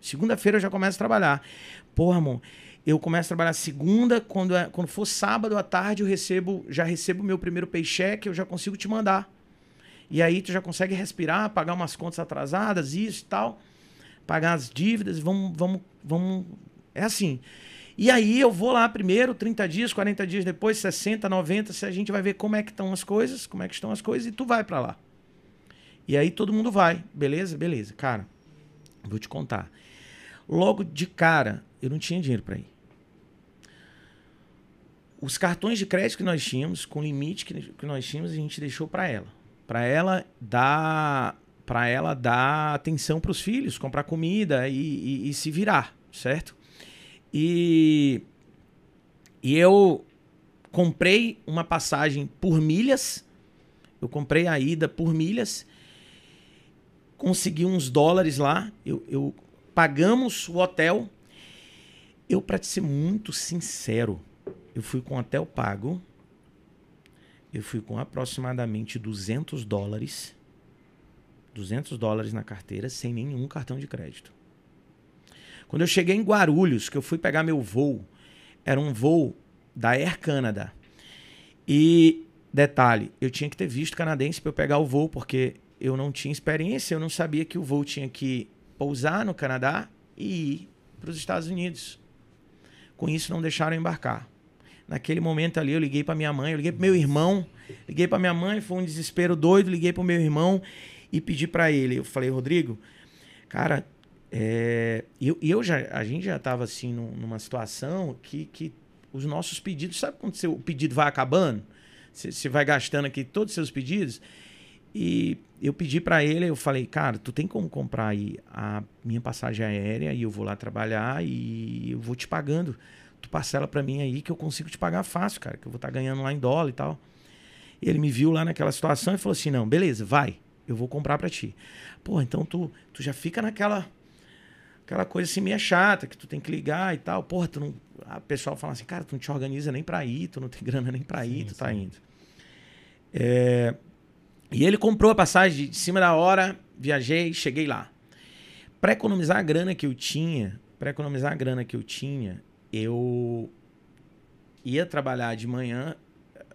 Speaker 2: Segunda-feira eu já começo a trabalhar. Porra, amor, eu começo a trabalhar segunda, quando, é, quando for sábado à tarde, eu recebo, já recebo meu primeiro paycheck, eu já consigo te mandar. E aí tu já consegue respirar, pagar umas contas atrasadas, isso e tal, pagar as dívidas, vamos, vamos, vamos. É assim. E aí eu vou lá primeiro, 30 dias, 40 dias depois, 60, 90, se a gente vai ver como é que estão as coisas, como é que estão as coisas, e tu vai pra lá. E aí todo mundo vai, beleza? Beleza. Cara, vou te contar. Logo de cara, eu não tinha dinheiro para ir. Os cartões de crédito que nós tínhamos, com limite que, que nós tínhamos, a gente deixou para ela. para ela dar para ela dar atenção para os filhos, comprar comida e, e, e, se virar, certo? E, e eu comprei uma passagem por milhas, eu comprei a ida por milhas, consegui uns dólares lá, eu, eu pagamos o hotel. Eu, para ser muito sincero, eu fui com hotel pago, eu fui com aproximadamente 200 dólares. 200 dólares na carteira sem nenhum cartão de crédito. Quando eu cheguei em Guarulhos, que eu fui pegar meu voo, era um voo da Air Canada. E detalhe, eu tinha que ter visto canadense para eu pegar o voo, porque eu não tinha experiência, eu não sabia que o voo tinha que pousar no Canadá e ir para os Estados Unidos. Com isso, não deixaram embarcar. Naquele momento ali, eu liguei para minha mãe, eu liguei para meu irmão, liguei para minha mãe, foi um desespero doido, liguei para o meu irmão e pedi para ele. Eu falei, Rodrigo, cara, é, eu, eu já, a gente já estava assim numa situação que, que os nossos pedidos, sabe quando seu, o pedido vai acabando? Você vai gastando aqui todos os seus pedidos? E eu pedi para ele, eu falei, cara, tu tem como comprar aí a minha passagem aérea e eu vou lá trabalhar e eu vou te pagando. Tu parcela para mim aí que eu consigo te pagar fácil, cara, que eu vou estar tá ganhando lá em dólar e tal. E ele me viu lá naquela situação e falou assim: "Não, beleza, vai eu vou comprar para ti. Pô, então tu, tu já fica naquela aquela coisa assim meio chata, que tu tem que ligar e tal. Porra, tu não. A pessoal fala assim, cara, tu não te organiza nem pra ir, tu não tem <laughs> grana nem pra ir, sim, tu tá sim. indo. É... E ele comprou a passagem de cima da hora, viajei, cheguei lá. Para economizar a grana que eu tinha, para economizar a grana que eu tinha, eu ia trabalhar de manhã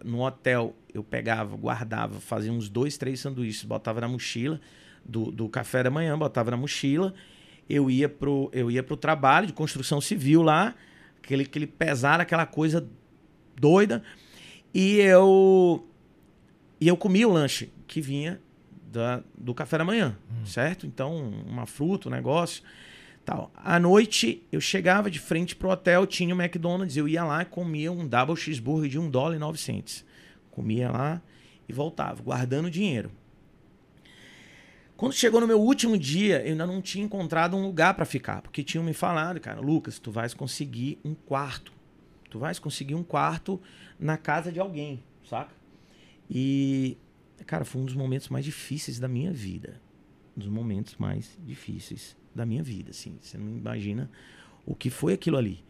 Speaker 2: no hotel eu pegava, guardava, fazia uns dois, três sanduíches, botava na mochila do, do café da manhã, botava na mochila. Eu ia pro, eu ia pro trabalho de construção civil lá, aquele, aquele pesar, aquela coisa doida. E eu e eu comia o lanche que vinha da, do café da manhã, hum. certo? Então, uma fruta, um negócio, tal. À noite, eu chegava de frente pro hotel, tinha o McDonald's, eu ia lá e comia um double cheeseburger de um dólar e nove centos comia lá e voltava, guardando dinheiro. Quando chegou no meu último dia, eu ainda não tinha encontrado um lugar para ficar, porque tinham me falado, cara, Lucas, tu vais conseguir um quarto. Tu vais conseguir um quarto na casa de alguém, saca? E, cara, foi um dos momentos mais difíceis da minha vida. Um dos momentos mais difíceis da minha vida, assim. Você não imagina o que foi aquilo ali.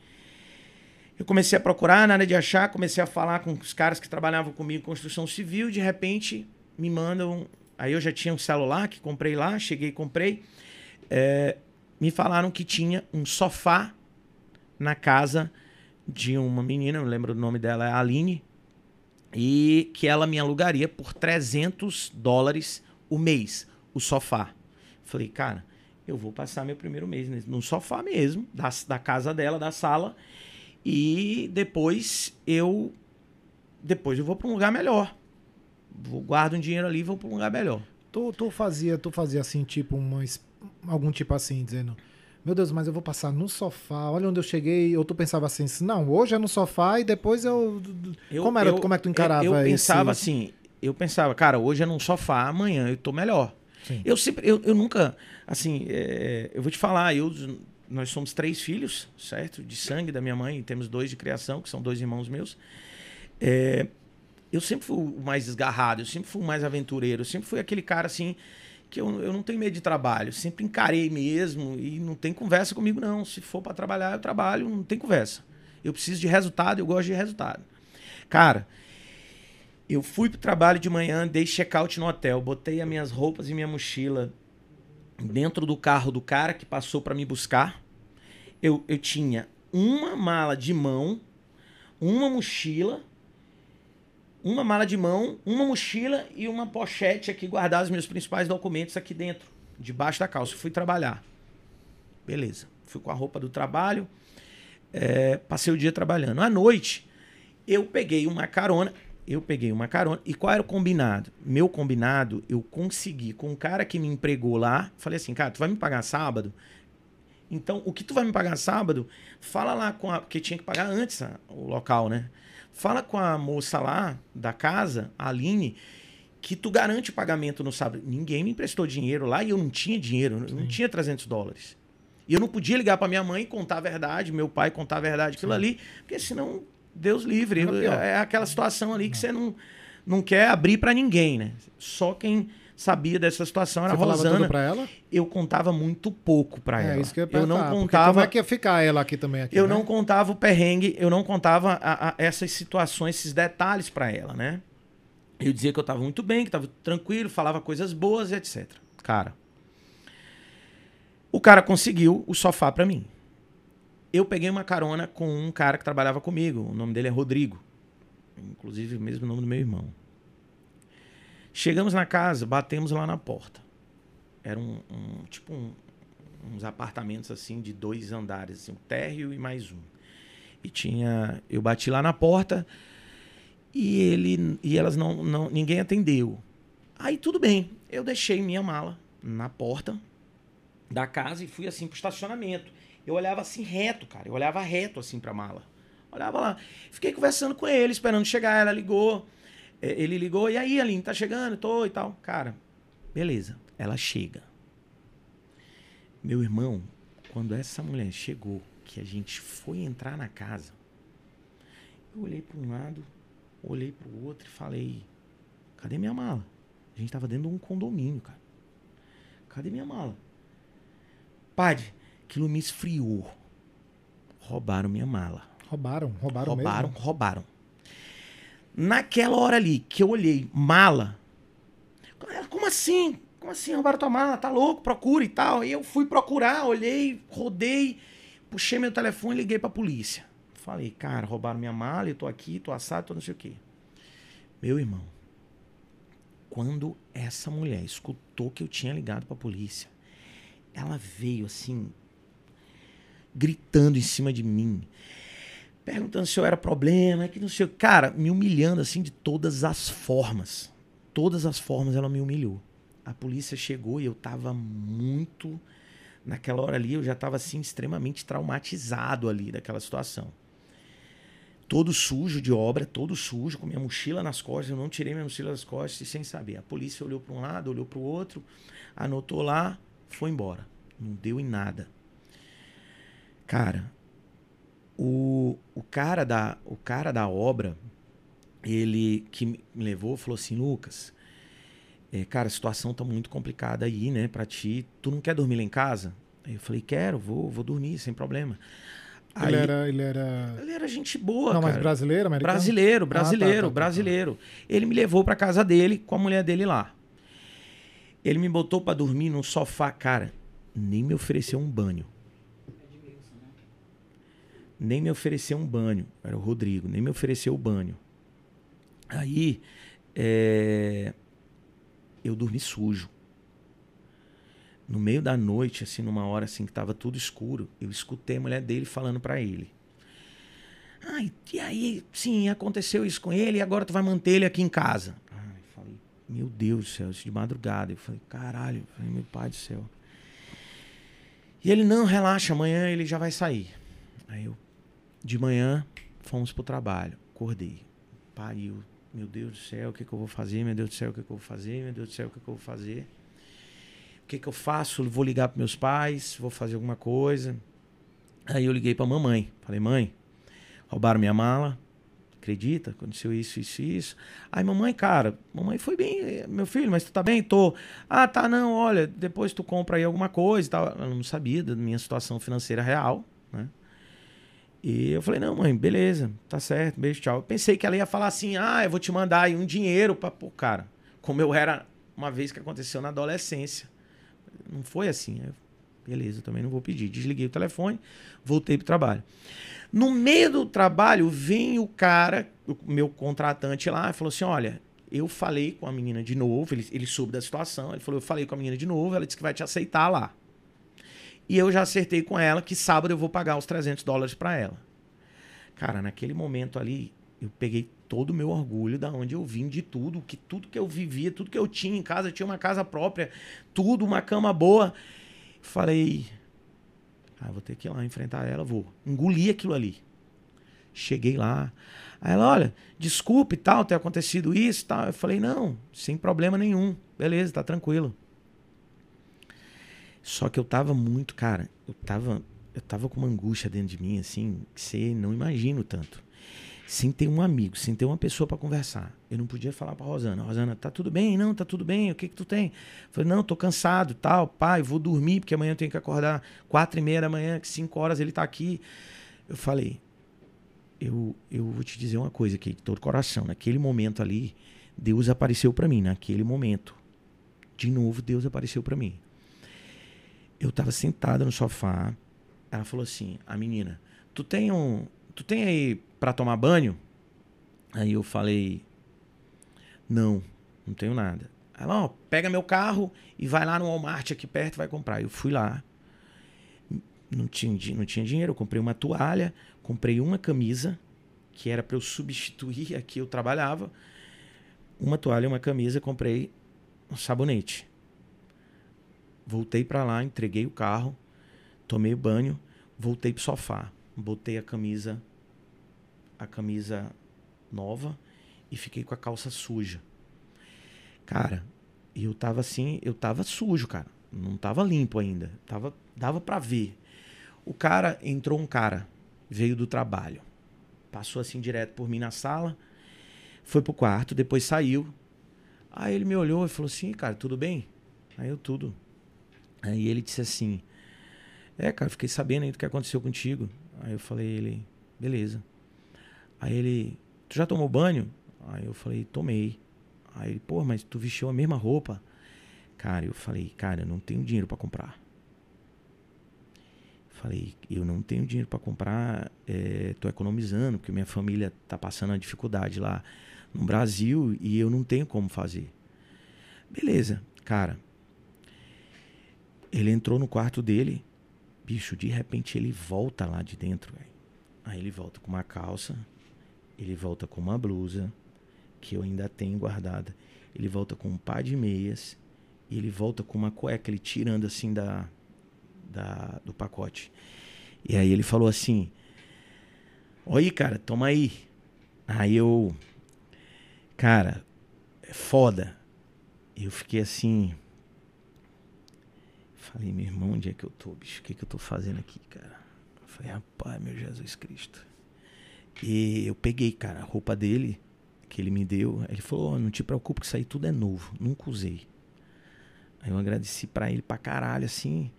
Speaker 2: Eu comecei a procurar, nada de achar, comecei a falar com os caras que trabalhavam comigo em construção civil, de repente me mandam. Aí eu já tinha um celular que comprei lá, cheguei e comprei. É, me falaram que tinha um sofá na casa de uma menina, eu lembro do nome dela, é Aline, e que ela me alugaria por 300 dólares o mês, o sofá. Falei, cara, eu vou passar meu primeiro mês no sofá mesmo, da, da casa dela, da sala, e depois eu depois eu vou para um lugar melhor. Vou, guardo um dinheiro ali e vou para um lugar melhor.
Speaker 1: Tu, tu fazia, tu fazia assim, tipo uma, algum tipo assim, dizendo, meu Deus, mas eu vou passar no sofá, olha onde eu cheguei, ou tu pensava assim, não, hoje é no sofá e depois eu... eu como, era, eu, como é que tu encarava
Speaker 2: Eu, eu pensava
Speaker 1: esse...
Speaker 2: assim, eu pensava, cara, hoje é no sofá, amanhã eu tô melhor. Sim. Eu sempre, eu, eu nunca, assim, é, eu vou te falar, eu nós somos três filhos, certo? De sangue da minha mãe, e temos dois de criação, que são dois irmãos meus. É, eu sempre fui o mais desgarrado, eu sempre fui o mais aventureiro, eu sempre fui aquele cara assim que eu, eu não tenho medo de trabalho, sempre encarei mesmo e não tem conversa comigo não. Se for para trabalhar, eu trabalho, não tem conversa. Eu preciso de resultado, eu gosto de resultado. Cara, eu fui pro trabalho de manhã, dei check-out no hotel, botei as minhas roupas e minha mochila, dentro do carro do cara que passou para me buscar. Eu, eu tinha uma mala de mão, uma mochila, uma mala de mão, uma mochila e uma pochete aqui guardar os meus principais documentos aqui dentro, debaixo da calça. Fui trabalhar. Beleza. Fui com a roupa do trabalho, é, passei o dia trabalhando. À noite, eu peguei uma carona eu peguei uma carona. E qual era o combinado? Meu combinado, eu consegui com o cara que me empregou lá. Falei assim, cara, tu vai me pagar sábado? Então, o que tu vai me pagar sábado, fala lá com a. Porque tinha que pagar antes o local, né? Fala com a moça lá da casa, a Aline, que tu garante o pagamento no sábado. Ninguém me emprestou dinheiro lá e eu não tinha dinheiro, eu não tinha 300 dólares. E eu não podia ligar para minha mãe e contar a verdade, meu pai contar a verdade, aquilo ali, porque senão, Deus livre. É aquela situação ali que você não, não quer abrir para ninguém, né? Só quem sabia dessa situação era
Speaker 1: Você
Speaker 2: Rosana.
Speaker 1: pra ela?
Speaker 2: Eu contava muito pouco para
Speaker 1: É
Speaker 2: ela.
Speaker 1: isso que eu ia
Speaker 2: eu não contava
Speaker 1: Como é que ia ficar ela aqui também? Aqui,
Speaker 2: eu
Speaker 1: né?
Speaker 2: não contava o perrengue, eu não contava a- a- essas situações, esses detalhes pra ela, né? Eu dizia que eu tava muito bem, que tava tranquilo, falava coisas boas, etc. Cara, o cara conseguiu o sofá pra mim. Eu peguei uma carona com um cara que trabalhava comigo, o nome dele é Rodrigo. Inclusive o mesmo nome do meu irmão. Chegamos na casa, batemos lá na porta. Era um, um- tipo um- uns apartamentos assim de dois andares, assim, um térreo e mais um. E tinha, eu bati lá na porta e ele e elas não, não ninguém atendeu. Aí tudo bem, eu deixei minha mala na porta da casa e fui assim pro estacionamento. Eu olhava assim reto, cara, eu olhava reto assim pra mala. Olhava lá, fiquei conversando com ele, esperando chegar, ela ligou. Eh, Ele ligou, e aí, Aline, tá chegando? Tô e tal. Cara, beleza. Ela chega. Meu irmão, quando essa mulher chegou, que a gente foi entrar na casa, eu olhei para um lado, olhei para o outro e falei: cadê minha mala? A gente tava dentro de um condomínio, cara. Cadê minha mala? Padre, aquilo me esfriou. Roubaram minha mala.
Speaker 1: Roubaram, roubaram,
Speaker 2: roubaram,
Speaker 1: mesmo.
Speaker 2: roubaram. Naquela hora ali que eu olhei mala, ela, como assim? Como assim roubaram tua mala? Tá louco? Procura e tal. E eu fui procurar, olhei, rodei, puxei meu telefone e liguei pra polícia. Falei, cara, roubaram minha mala, eu tô aqui, tô assado, tô não sei o quê. Meu irmão, quando essa mulher escutou que eu tinha ligado pra polícia, ela veio assim, gritando em cima de mim perguntando se eu era problema, que não sei o. Cara, me humilhando assim de todas as formas. Todas as formas ela me humilhou. A polícia chegou e eu tava muito. Naquela hora ali, eu já tava assim, extremamente traumatizado ali daquela situação. Todo sujo de obra, todo sujo, com minha mochila nas costas. Eu não tirei minha mochila das costas e sem saber. A polícia olhou para um lado, olhou para o outro, anotou lá, foi embora. Não deu em nada. Cara, o, o, cara da, o cara da obra, ele que me levou, falou assim, Lucas, é, cara, a situação tá muito complicada aí, né, pra ti. Tu não quer dormir lá em casa? Aí eu falei, quero, vou, vou dormir, sem problema.
Speaker 1: Ele
Speaker 2: Aí-
Speaker 1: era, ele era...
Speaker 2: ele era gente boa,
Speaker 1: Não, mas
Speaker 2: cara.
Speaker 1: brasileiro, americano?
Speaker 2: Brasileiro,
Speaker 1: Ah, tá,
Speaker 2: brasileiro,
Speaker 1: tá, tá, tá.
Speaker 2: brasileiro. Ele me levou pra casa dele com a mulher dele lá. Ele me botou pra dormir num sofá, cara. Nem me ofereceu um banho. Nem me ofereceu um banho. Era o Rodrigo. Nem me ofereceu o banho. Aí, é, eu dormi sujo. No meio da noite, assim, numa hora assim que tava tudo escuro, eu escutei a mulher dele falando pra ele. Ai, e aí, sim, aconteceu isso com ele e agora tu vai manter ele aqui em casa. Ai, eu falei, meu Deus do céu, isso de madrugada. Eu falei, caralho, falei, meu pai do céu. E ele, não, relaxa, amanhã ele já vai sair. Aí eu, de manhã, fomos pro trabalho. Acordei. Pariu. Meu Deus do céu, o que, que eu vou fazer? Meu Deus do céu, o que, que eu vou fazer? Meu Deus do céu, o que, que eu vou fazer? O que, que eu faço? Vou ligar para meus pais, vou fazer alguma coisa. Aí eu liguei para mamãe. Falei, mãe, roubaram minha mala. Acredita? Aconteceu isso, isso, isso. Aí, mamãe, cara, mamãe foi bem, eh, meu filho, mas tu tá bem? Tô. Ah, tá, não, olha, depois tu compra aí alguma coisa e tal. Ela não sabia da minha situação financeira real, né? E eu falei, não, mãe, beleza, tá certo, beijo, tchau. Eu pensei que ela ia falar assim, ah, eu vou te mandar aí um dinheiro pra. Pô, cara, como eu era uma vez que aconteceu na adolescência. Não foi assim. Eu, beleza, também não vou pedir. Desliguei o telefone, voltei pro trabalho. No meio do trabalho, vem o cara, o meu contratante lá, e falou assim: olha, eu falei com a menina de novo, ele, ele soube da situação, ele falou, eu falei com a menina de novo, ela disse que vai te aceitar lá. E eu já acertei com ela que sábado eu vou pagar os 300 dólares para ela. Cara, naquele momento ali, eu peguei todo o meu orgulho da onde eu vim, de tudo, que tudo que eu vivia, tudo que eu tinha em casa, eu tinha uma casa própria, tudo, uma cama boa. Falei, ah, vou ter que ir lá enfrentar ela, vou. Engoli aquilo ali. Cheguei lá. Aí ela, olha, desculpe tal, ter acontecido isso tal. Eu falei, não, sem problema nenhum. Beleza, tá tranquilo. Só que eu tava muito, cara, eu tava, eu tava com uma angústia dentro de mim, assim, que você não imagina o tanto. Sem ter um amigo, sem ter uma pessoa para conversar. Eu não podia falar pra Rosana, Rosana, tá tudo bem? Não, tá tudo bem, o que que tu tem? Falei, não, tô cansado, tal, pai, vou dormir, porque amanhã eu tenho que acordar quatro e meia da manhã, que cinco horas ele tá aqui. Eu falei, eu, eu vou te dizer uma coisa aqui, de todo coração. Naquele momento ali, Deus apareceu para mim, naquele momento. De novo, Deus apareceu para mim. Eu tava sentado no sofá. Ela falou assim: "A menina, tu tem um, tu tem aí para tomar banho?" Aí eu falei: "Não, não tenho nada." Ela, ó, pega meu carro e vai lá no Walmart aqui perto, vai comprar. Eu fui lá. Não tinha, não tinha dinheiro, eu comprei uma toalha, comprei uma camisa que era para eu substituir a que eu trabalhava. Uma toalha, uma camisa, comprei um sabonete. Voltei para lá, entreguei o carro, tomei banho, voltei pro sofá, botei a camisa a camisa nova e fiquei com a calça suja. Cara, eu tava assim, eu tava sujo, cara. Não tava limpo ainda. Tava, dava para ver. O cara entrou um cara, veio do trabalho. Passou assim direto por mim na sala, foi pro quarto, depois saiu. Aí ele me olhou e falou assim: "Cara, tudo bem?" Aí eu tudo. Aí ele disse assim: É, cara, fiquei sabendo aí do que aconteceu contigo. Aí eu falei, ele, beleza. Aí ele, tu já tomou banho? Aí eu falei, tomei. Aí ele, pô, mas tu vestiu a mesma roupa? Cara, eu falei, cara, eu não tenho dinheiro pra comprar. Falei, eu não tenho dinheiro pra comprar, é, tô economizando, porque minha família tá passando uma dificuldade lá no Brasil e eu não tenho como fazer. Beleza, cara. Ele entrou no quarto dele, bicho, de repente ele volta lá de dentro, velho. Aí ele volta com uma calça, ele volta com uma blusa, que eu ainda tenho guardada. Ele volta com um par de meias e ele volta com uma cueca, ele tirando assim da, da do pacote. E aí ele falou assim: aí, cara, toma aí. Aí eu, cara, é foda. Eu fiquei assim. Falei, meu irmão, onde é que eu tô, bicho? O que, que eu tô fazendo aqui, cara? Falei, rapaz, meu Jesus Cristo. E eu peguei, cara, a roupa dele, que ele me deu. Ele falou, "Ó, não te preocupe que isso aí tudo é novo, nunca usei. Aí eu agradeci pra ele pra caralho, assim.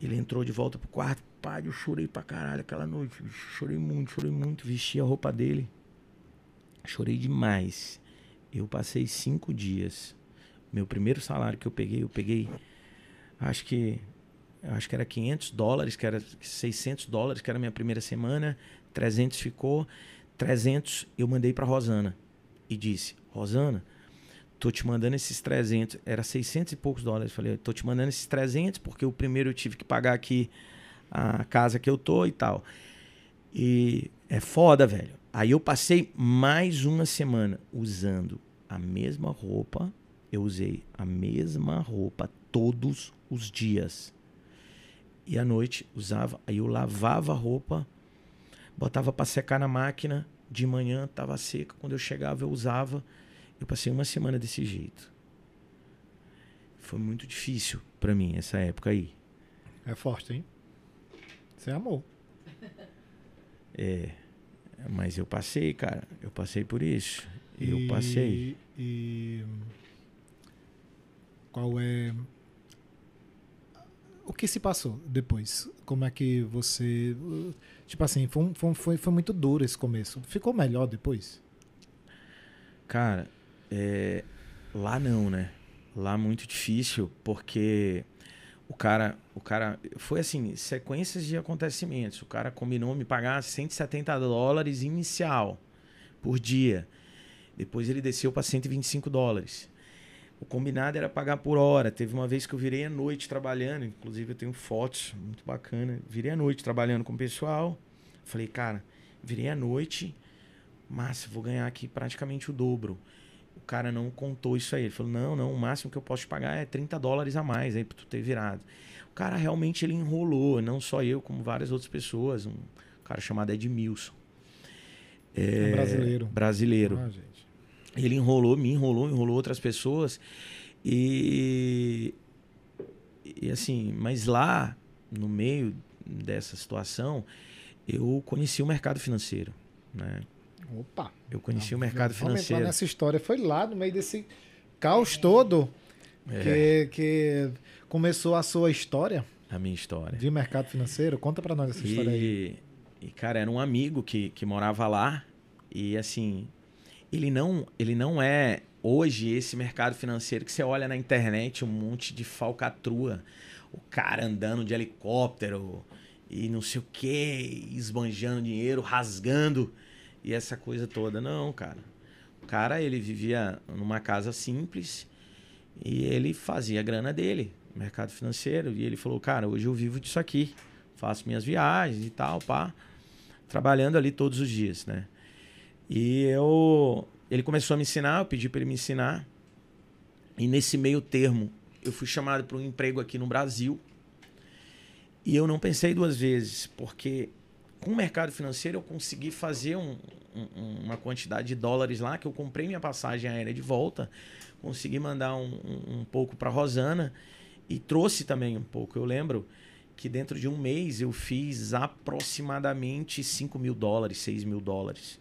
Speaker 2: Ele entrou de volta pro quarto, pai, eu chorei pra caralho aquela noite. Chorei muito, chorei muito. Vesti a roupa dele. Chorei demais. Eu passei cinco dias. Meu primeiro salário que eu peguei, eu peguei, acho que, acho que era 500 dólares, que era 600 dólares, que era a minha primeira semana. 300 ficou. 300 eu mandei pra Rosana e disse: Rosana, tô te mandando esses 300. Era 600 e poucos dólares. Falei: tô te mandando esses 300 porque o primeiro eu tive que pagar aqui a casa que eu tô e tal. E é foda, velho. Aí eu passei mais uma semana usando a mesma roupa. Eu usei a mesma roupa todos os dias. E à noite usava, aí eu lavava a roupa, botava para secar na máquina, de manhã tava seca, quando eu chegava eu usava. Eu passei uma semana desse jeito. Foi muito difícil para mim essa época aí.
Speaker 1: É forte, hein? Você amou. <laughs>
Speaker 2: É, mas eu passei, cara. Eu passei por isso. Eu
Speaker 1: E-
Speaker 2: passei.
Speaker 1: E qual é o que se passou depois? Como é que você tipo assim, foi, foi, foi, muito duro esse começo. Ficou melhor depois?
Speaker 2: Cara, é, lá não, né? Lá muito difícil, porque o cara, o cara foi assim, sequências de acontecimentos. O cara combinou me pagar 170 dólares inicial por dia. Depois ele desceu para 125 dólares. O combinado era pagar por hora. Teve uma vez que eu virei à noite trabalhando, inclusive eu tenho fotos muito bacana. Virei à noite trabalhando com o pessoal. Falei, cara, virei à noite, massa, vou ganhar aqui praticamente o dobro. O cara não contou isso aí. Ele falou: não, não, o máximo que eu posso te pagar é 30 dólares a mais aí pra tu ter virado. O cara realmente ele enrolou, não só eu, como várias outras pessoas. Um cara chamado Edmilson.
Speaker 1: É brasileiro.
Speaker 2: Brasileiro.
Speaker 1: Ah, gente.
Speaker 2: Ele enrolou, me enrolou, enrolou outras pessoas. E, e assim, mas lá, no meio dessa situação, eu conheci o mercado financeiro, né?
Speaker 1: Opa.
Speaker 2: Eu conheci
Speaker 1: Não,
Speaker 2: o mercado
Speaker 1: vamos entrar
Speaker 2: financeiro.
Speaker 1: nessa história. Foi lá no meio desse caos todo
Speaker 2: É,
Speaker 1: que, que começou a sua história
Speaker 2: a minha história.
Speaker 1: de mercado financeiro. Conta pra nós essa história aí.
Speaker 2: E, e, cara, era um amigo que, que morava lá. E assim, ele não, ele não é hoje esse mercado financeiro que você olha na internet, um monte de falcatrua. O cara andando de helicóptero e não sei o que, esbanjando dinheiro, rasgando e essa coisa toda. Não, cara. O cara, ele vivia numa casa simples e ele fazia a grana dele, mercado financeiro. E ele falou, cara, hoje eu vivo disso aqui. Faço minhas viagens e tal, pá. Trabalhando ali todos os dias, né? E eu... Ele começou a me ensinar, eu pedi para ele me ensinar. E nesse meio termo, eu fui chamado para um emprego aqui no Brasil. E eu não pensei duas vezes, porque com o mercado financeiro eu consegui fazer um- um- uma quantidade de dólares lá, que eu comprei minha passagem aérea de volta, consegui mandar um, um- pouco para Rosana e trouxe também um pouco. Eu lembro que dentro de um mês eu fiz aproximadamente 5 mil dólares, 6 mil dólares.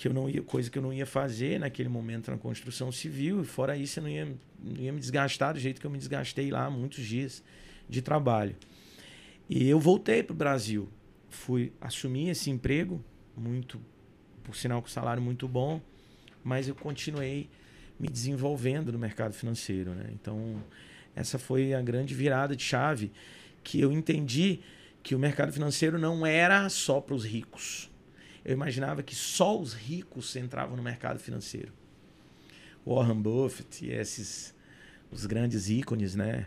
Speaker 2: Que eu não ia, coisa que eu não ia fazer naquele momento na construção civil, e fora isso eu não ia, não ia me desgastar do jeito que eu me desgastei lá muitos dias de trabalho. E eu voltei para o Brasil. Fui assumir esse emprego, muito, por sinal com salário muito bom, mas eu continuei me desenvolvendo no mercado financeiro. Né? Então, essa foi a grande virada de chave que eu entendi que o mercado financeiro não era só para os ricos. Eu imaginava que só os ricos entravam no mercado financeiro. Warren Buffett e esses os grandes ícones, né?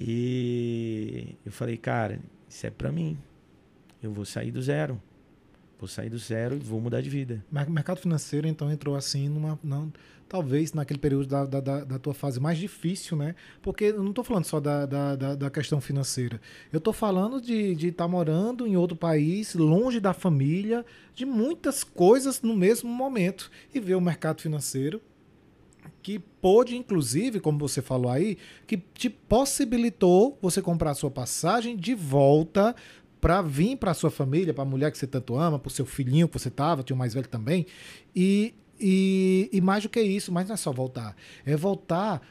Speaker 2: E eu falei, cara, isso é para mim. Eu vou sair do zero. Vou sair do zero e vou mudar de vida.
Speaker 1: Mer- mercado financeiro, então, entrou assim numa. Não, talvez naquele período da, da, da, tua fase mais difícil, né? Porque eu não estou falando só da, da, da, questão financeira. Eu estou falando de estar de tá morando em outro país, longe da família, de muitas coisas no mesmo momento. E ver o mercado financeiro que pôde, inclusive, como você falou aí, que te possibilitou você comprar a sua passagem de volta para vir para sua família, para a mulher que você tanto ama, para o seu filhinho que você tava, tinha um mais velho também. E, e, e mais do que isso, mas não é só voltar. É voltar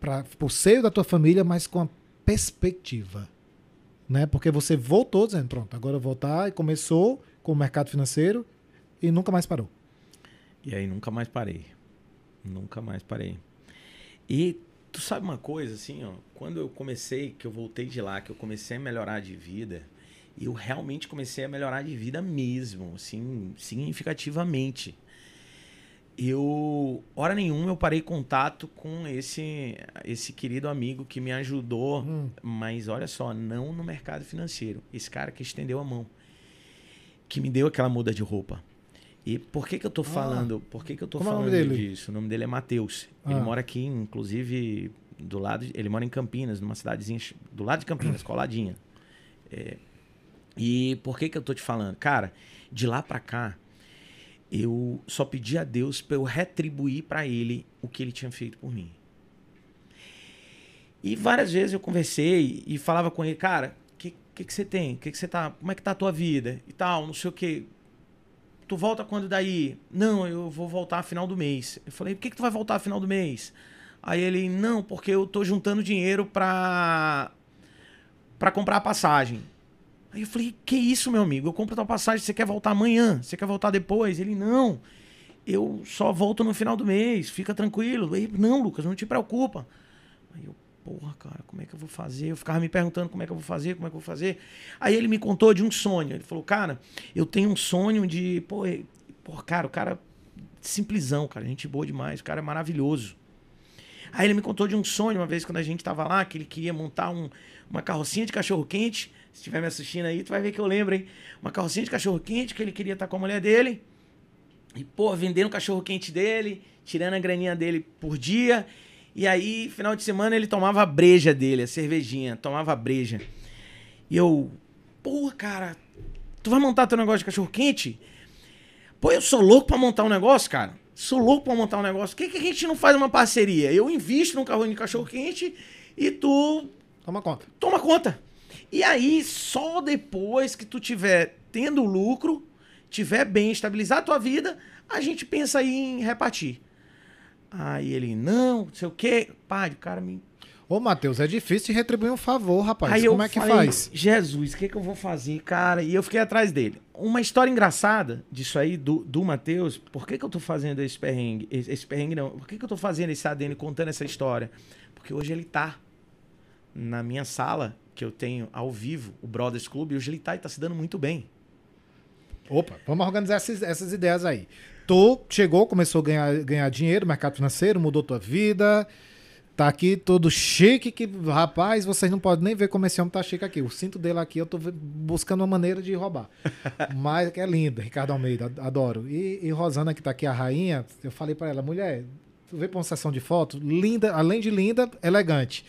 Speaker 1: para o seio da tua família, mas com a perspectiva. Né? Porque você voltou dizendo, pronto, agora eu voltar e começou com o mercado financeiro e nunca mais parou.
Speaker 2: E aí nunca mais parei. Nunca mais parei. E tu sabe uma coisa, assim, ó, quando eu comecei, que eu voltei de lá, que eu comecei a melhorar de vida, eu realmente comecei a melhorar de vida mesmo, assim, significativamente. Eu, hora nenhuma, eu parei contato com esse esse querido amigo que me ajudou,
Speaker 1: Hum.
Speaker 2: mas olha só, não no mercado financeiro. Esse cara que estendeu a mão, que me deu aquela muda de roupa. E por que que eu tô falando? Por que que eu tô
Speaker 1: Como é o
Speaker 2: falando
Speaker 1: nome dele?
Speaker 2: disso? O nome dele é Matheus. Ele
Speaker 1: Ah.
Speaker 2: mora aqui, inclusive, do lado, ele mora em Campinas, numa cidadezinha do lado de Campinas, <coughs> coladinha. É, e por que que eu tô te falando? Cara, de lá pra cá, eu só pedi a Deus pra eu retribuir pra ele o que ele tinha feito por mim. E várias vezes eu conversei e falava com ele, cara, o que, que, que você tem? Que que você tá, como é que tá a tua vida? E tal, não sei o que. Tu volta quando daí? Não, eu vou voltar final do mês. Eu falei, por que, que tu vai voltar final do mês? Aí ele, não, porque eu tô juntando dinheiro pra, pra comprar a passagem. Aí eu falei, que isso, meu amigo? Eu compro tua passagem, você quer voltar amanhã? Você quer voltar depois? Ele, não, eu só volto no final do mês, fica tranquilo. Aí, não, Lucas, não te preocupa. Aí eu, porra, cara, como é que eu vou fazer? Eu ficava me perguntando como é que eu vou fazer, como é que eu vou fazer. Aí ele me contou de um sonho. Ele falou, cara, eu tenho um sonho de. Pô, pô cara, o cara. Simplesão, cara, gente boa demais, o cara é maravilhoso. Aí ele me contou de um sonho uma vez quando a gente tava lá, que ele queria montar um- uma carrocinha de cachorro-quente. Se estiver me assistindo aí, tu vai ver que eu lembro, hein? Uma carrocinha de cachorro-quente que ele queria estar com a mulher dele. E, pô, vendendo o cachorro-quente dele, tirando a graninha dele por dia. E aí, final de semana, ele tomava a breja dele, a cervejinha, tomava a breja. E eu, pô, cara, tu vai montar teu negócio de cachorro-quente? Pô, eu sou louco pra montar um negócio, cara. Sou louco pra montar um negócio. Por que, que a gente não faz uma parceria? Eu invisto num carro de cachorro quente e tu
Speaker 1: Toma conta.
Speaker 2: toma conta. E aí, só depois que tu tiver tendo lucro, tiver bem, estabilizar a tua vida, a gente pensa aí em repartir. Aí ele, não, não sei o quê. Pai, o cara me.
Speaker 1: Ô, Matheus, é difícil de retribuir um favor, rapaz.
Speaker 2: aí
Speaker 1: Como é que
Speaker 2: falei,
Speaker 1: faz?
Speaker 2: Jesus, o que, que eu vou fazer, cara? E eu fiquei atrás dele. Uma história engraçada disso aí, do, do Matheus, por que, que eu tô fazendo esse perrengue? Esse, esse perrengue não. Por que, que eu tô fazendo esse ADN contando essa história? Porque hoje ele tá na minha sala, que eu tenho ao vivo, o Brothers Club, e hoje ele tá e tá se dando muito bem.
Speaker 1: Opa, vamos organizar essas, essas ideias aí. Tu chegou, começou a ganhar, ganhar dinheiro, mercado financeiro, mudou tua vida. Tá aqui todo chique, que, rapaz, vocês não podem nem ver como esse homem tá chique aqui. O cinto dele aqui, eu tô buscando uma maneira de roubar. <laughs> Mas é lindo, Ricardo Almeida, adoro. E, e Rosana, que tá aqui, a rainha, eu falei pra ela, mulher, tu veio pra uma sessão de foto, linda, além de linda, elegante.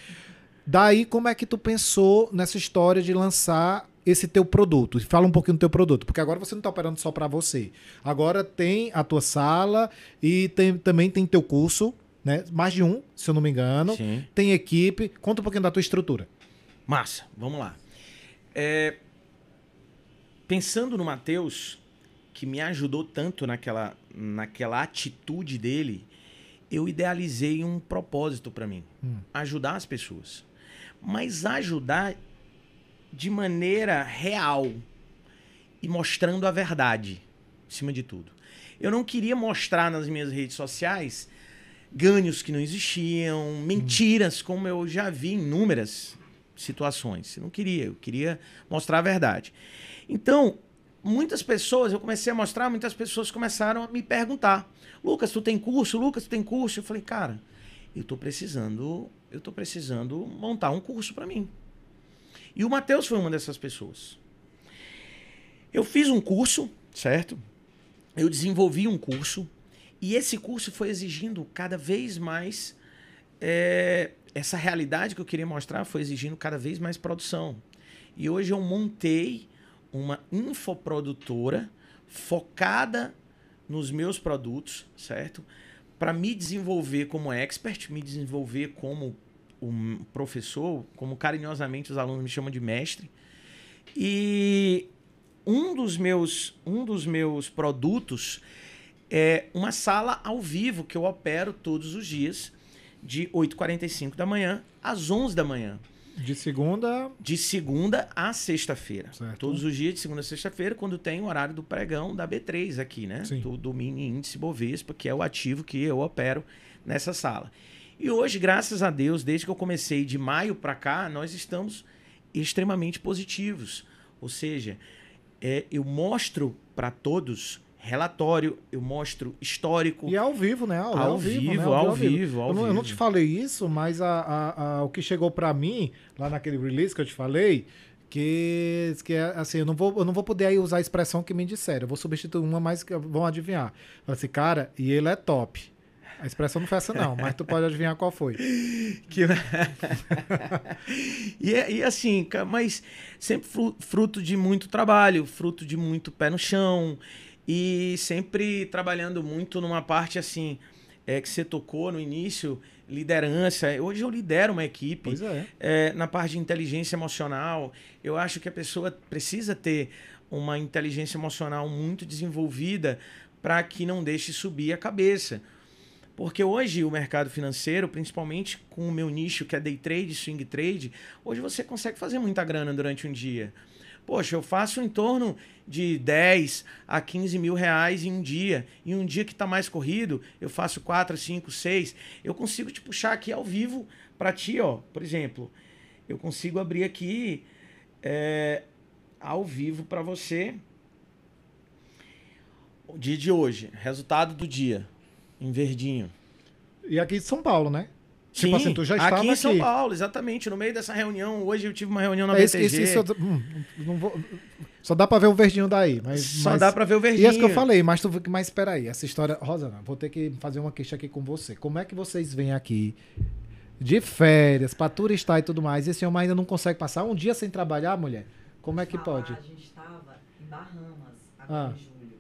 Speaker 1: Daí, como é que tu pensou nessa história de lançar esse teu produto? Fala um pouquinho do teu produto, porque agora você não está operando só para você. Agora tem a tua sala e tem- também tem teu curso, né? Mais de um, se eu não me engano.
Speaker 2: Sim.
Speaker 1: Tem equipe. Conta um pouquinho da tua estrutura.
Speaker 2: Massa, vamos lá. É, pensando no Matheus, que me ajudou tanto naquela, naquela atitude dele, eu idealizei um propósito para mim:
Speaker 1: Hum.
Speaker 2: ajudar as pessoas. Mas ajudar de maneira real e mostrando a verdade, acima de tudo. Eu não queria mostrar nas minhas redes sociais ganhos que não existiam, mentiras, como eu já vi em inúmeras situações. Eu não queria, eu queria mostrar a verdade. Então, muitas pessoas, eu comecei a mostrar, muitas pessoas começaram a me perguntar: Lucas, tu tem curso? Lucas, tu tem curso? Eu falei, cara, eu tô precisando, eu tô precisando montar um curso para mim. E o Matheus foi uma dessas pessoas. Eu fiz um curso, certo? Eu desenvolvi um curso e esse curso foi exigindo cada vez mais é, essa realidade que eu queria mostrar foi exigindo cada vez mais produção. E hoje eu montei uma infoprodutora focada nos meus produtos, certo? Para me desenvolver como expert, me desenvolver como um professor, como carinhosamente os alunos me chamam de mestre. E um dos meus, um dos meus produtos é uma sala ao vivo que eu opero todos os dias, de 8h45 da manhã às 11 da manhã.
Speaker 1: De segunda.
Speaker 2: De segunda a sexta-feira. Todos os dias, de segunda a sexta-feira, quando tem o horário do pregão da B3 aqui, né?
Speaker 1: Sim.
Speaker 2: Do, do mini índice Bovespa, que é o ativo que eu opero nessa sala. E hoje, graças a Deus, desde que eu comecei de maio para cá, nós estamos extremamente positivos. Ou seja, é, eu mostro para todos relatório, eu mostro histórico.
Speaker 1: E ao vivo, né? É
Speaker 2: Ao
Speaker 1: vivo,
Speaker 2: vivo,
Speaker 1: né?
Speaker 2: ao vivo, ao
Speaker 1: eu, não, eu não
Speaker 2: vivo.
Speaker 1: te falei isso, mas a, a- a- o que chegou pra mim, lá naquele release que eu te falei, que, que é assim, eu não, vou, eu não vou poder aí usar a expressão que me disseram. Eu vou substituir uma, mas que vão adivinhar. Assim, cara, e ele é top. A expressão não foi essa, não, mas tu pode adivinhar qual foi. <laughs>
Speaker 2: Que... <laughs> e, é- e assim, mas sempre fru- fruto de muito trabalho, fruto de muito pé no chão e sempre trabalhando muito numa parte assim é, que você tocou no início, liderança. Hoje eu lidero uma equipe
Speaker 1: Pois é.
Speaker 2: é, na parte de inteligência emocional. Eu acho que a pessoa precisa ter uma inteligência emocional muito desenvolvida para que não deixe subir a cabeça. Porque hoje o mercado financeiro, principalmente com o meu nicho que é day trade, swing trade, hoje você consegue fazer muita grana durante um dia. Poxa, eu faço em torno de 10 a 15 mil reais em um dia. E um dia que está mais corrido, eu faço 4, 5, 6. Eu consigo te puxar aqui ao vivo para ti, ó. Por exemplo, eu consigo abrir aqui é, ao vivo para você o dia de hoje, resultado do dia, em verdinho.
Speaker 1: E aqui de São Paulo, né?
Speaker 2: Sim,
Speaker 1: Tipo assim, tu já estava
Speaker 2: aqui em São
Speaker 1: aqui.
Speaker 2: Paulo, exatamente. No meio dessa reunião, hoje eu tive uma reunião na
Speaker 1: É isso,
Speaker 2: BTG.
Speaker 1: isso, isso, eu- hum, não vou- só dá pra ver o verdinho daí. Mas,
Speaker 2: Só
Speaker 1: mas-
Speaker 2: dá pra ver o
Speaker 1: E
Speaker 2: verdinho.
Speaker 1: essa que eu falei, mas tu mas espera aí, essa história, Rosana, vou ter que fazer uma queixa aqui com você. Como é que vocês vêm aqui de férias, pra turistar e tudo mais, e esse homem ainda não consegue passar um dia sem trabalhar, mulher? Como é que pode?
Speaker 4: A gente estava em Bahamas agora
Speaker 1: Ah.
Speaker 4: em julho.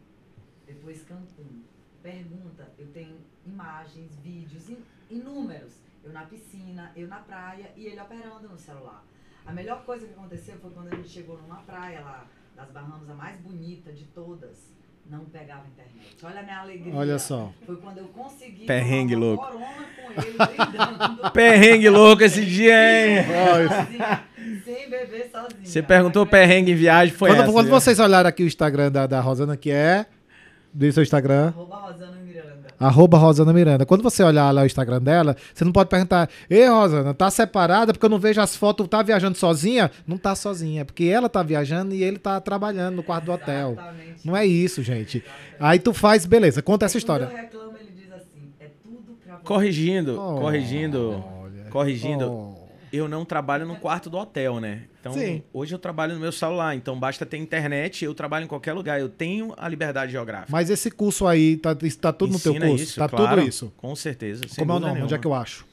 Speaker 4: Depois 2, Cancún. Pergunta, eu tenho imagens, vídeos, in- inúmeros. Eu na piscina, eu na praia e ele operando no celular. A melhor coisa que aconteceu foi quando a gente chegou numa praia lá das Bahamas, a mais bonita de todas. Não pegava internet. Olha a minha alegria.
Speaker 1: Olha só.
Speaker 4: Foi quando eu consegui
Speaker 2: Perrengue louco.
Speaker 4: corona com ele brindando. <laughs>
Speaker 2: Perrengue louco esse dia, hein?
Speaker 4: sem beber sozinha.
Speaker 2: Você perguntou perrengue em viagem, foi
Speaker 1: quando
Speaker 2: essa.
Speaker 1: quando
Speaker 2: viu?
Speaker 1: vocês olharem aqui o Instagram da, da Rosana, que é. Diz seu Instagram.
Speaker 4: Arroba Rosana.
Speaker 1: Arroba Rosana Miranda. Quando você olhar lá o Instagram dela, você não pode perguntar, ei, Rosana, tá separada porque eu não vejo as fotos, tá viajando sozinha? Não tá sozinha, é porque ela tá viajando e ele tá trabalhando no quarto do hotel.
Speaker 4: Exatamente.
Speaker 1: Não é isso, gente. Aí tu faz, beleza, conta essa
Speaker 4: Quando
Speaker 1: história.
Speaker 4: eu reclamo, ele diz assim, é tudo pra você.
Speaker 2: Corrigindo,
Speaker 1: Oh,
Speaker 2: corrigindo,
Speaker 1: olha.
Speaker 2: corrigindo.
Speaker 1: Oh.
Speaker 2: Eu não trabalho no quarto do hotel, né? Então,
Speaker 1: Sim.
Speaker 2: hoje eu trabalho no meu celular, então basta ter internet, eu trabalho em qualquer lugar, eu tenho a liberdade geográfica.
Speaker 1: Mas esse curso aí, tá, tá tudo no teu
Speaker 2: Ensina
Speaker 1: curso?
Speaker 2: isso,
Speaker 1: tá
Speaker 2: claro,
Speaker 1: tudo isso.
Speaker 2: Com certeza.
Speaker 1: Como é o nome? Onde é
Speaker 2: nenhuma.
Speaker 1: que eu acho?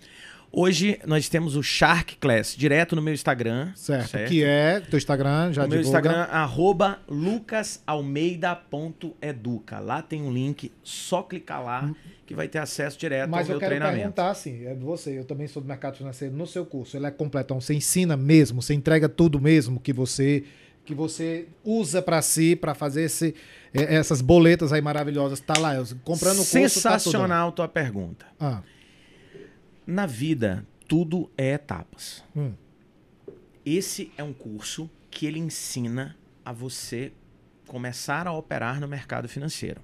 Speaker 2: Hoje nós temos o Shark Class, direto no meu Instagram.
Speaker 1: Certo. Que é teu Instagram, já
Speaker 2: no meu
Speaker 1: divulga.
Speaker 2: Instagram, arroba lucasalmeida.educa. Lá tem um link, só clicar lá que vai ter acesso direto
Speaker 1: Mas
Speaker 2: ao
Speaker 1: eu
Speaker 2: meu
Speaker 1: quero
Speaker 2: treinamento.
Speaker 1: perguntar assim, é de você, eu também sou do mercado financeiro, no seu curso, ele é completão, você ensina mesmo, você entrega tudo mesmo que você que você usa pra si, pra fazer esse, eh, essas boletas aí maravilhosas, tá lá, eu- comprando o curso,
Speaker 2: Sensacional tua pergunta.
Speaker 1: Tá. Ah,
Speaker 2: Na vida, tudo é etapas.
Speaker 1: Hum.
Speaker 2: Esse é um curso que ele ensina a você começar a operar no mercado financeiro.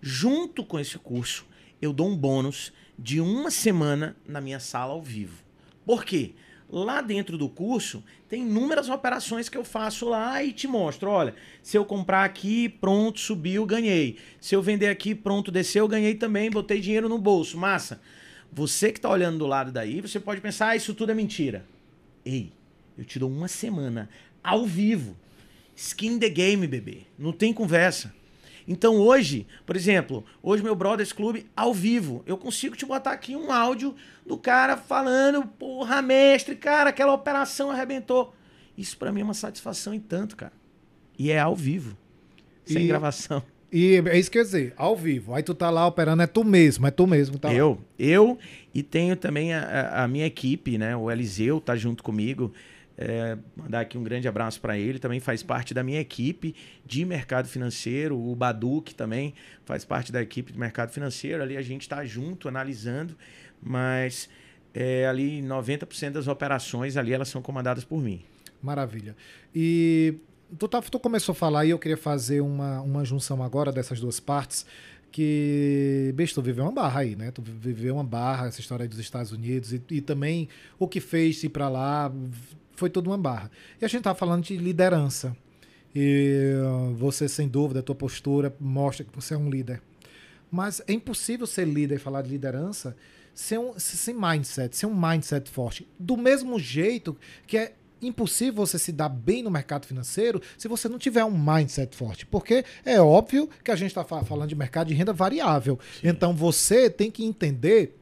Speaker 2: Junto com esse curso, eu dou um bônus de uma semana na minha sala ao vivo. Por quê? Lá dentro do curso tem inúmeras operações que eu faço lá e te mostro. Olha, se eu comprar aqui, pronto, subiu, ganhei. Se eu vender aqui, pronto, desceu, ganhei também, botei dinheiro no bolso. Massa. Você que está olhando do lado daí, você pode pensar, ah, isso tudo é mentira. Ei, eu te dou uma semana ao vivo. Skin the game, bebê. Não tem conversa. Então hoje, por exemplo, hoje meu Brothers Clube ao vivo, eu consigo te botar aqui um áudio do cara falando, porra, mestre, cara, aquela operação arrebentou. Isso pra mim é uma satisfação e tanto, cara. E é ao vivo. Sem
Speaker 1: E-
Speaker 2: gravação.
Speaker 1: E é isso que eu ia dizer, ao vivo. Aí tu tá lá operando, é tu mesmo, é tu mesmo. que Tá lá.
Speaker 2: eu, eu e tenho também a, a- minha equipe, né? O Eliseu tá junto comigo. É, mandar aqui um grande abraço para ele, também faz parte da minha equipe de mercado financeiro. O Baduque também faz parte da equipe de mercado financeiro. Ali a gente está junto, analisando, mas é, ali 90% das operações ali elas são comandadas por mim.
Speaker 1: Maravilha. E tu, tá, tu começou a falar e eu queria fazer uma, uma junção agora dessas duas partes. Que, beijo, tu viveu uma barra aí, né? Tu viveu uma barra, essa história dos Estados Unidos e, e também o que fez ir pra lá foi tudo uma barra. E a gente tava falando de liderança. E uh, você, sem dúvida, a tua postura mostra que você é um líder. Mas é impossível ser líder e falar de liderança sem, um, sem mindset, sem um mindset forte. Do mesmo jeito que é impossível você se dar bem no mercado financeiro se você não tiver um mindset forte. Porque é óbvio que a gente está falando de mercado de renda variável. Então você tem que entender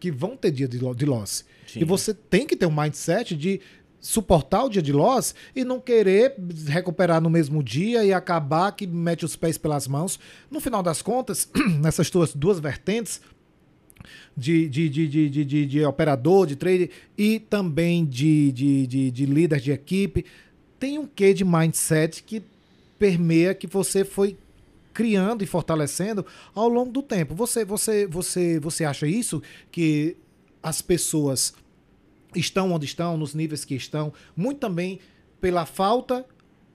Speaker 1: que vão ter dia de, lo- de loss.
Speaker 2: Sim.
Speaker 1: E você tem que ter um mindset de suportar o dia de loss e não querer recuperar no mesmo dia e acabar que mete os pés pelas mãos. No final das contas, <clears throat> nessas tuas duas vertentes, de, de, de, de, de, de, operador, de trader e também de, de, de, de líder de equipe, tem um quê de mindset que permeia que você foi criando e fortalecendo ao longo do tempo. Você, você, você, você acha isso que as pessoas estão onde estão, nos níveis que estão, muito também pela falta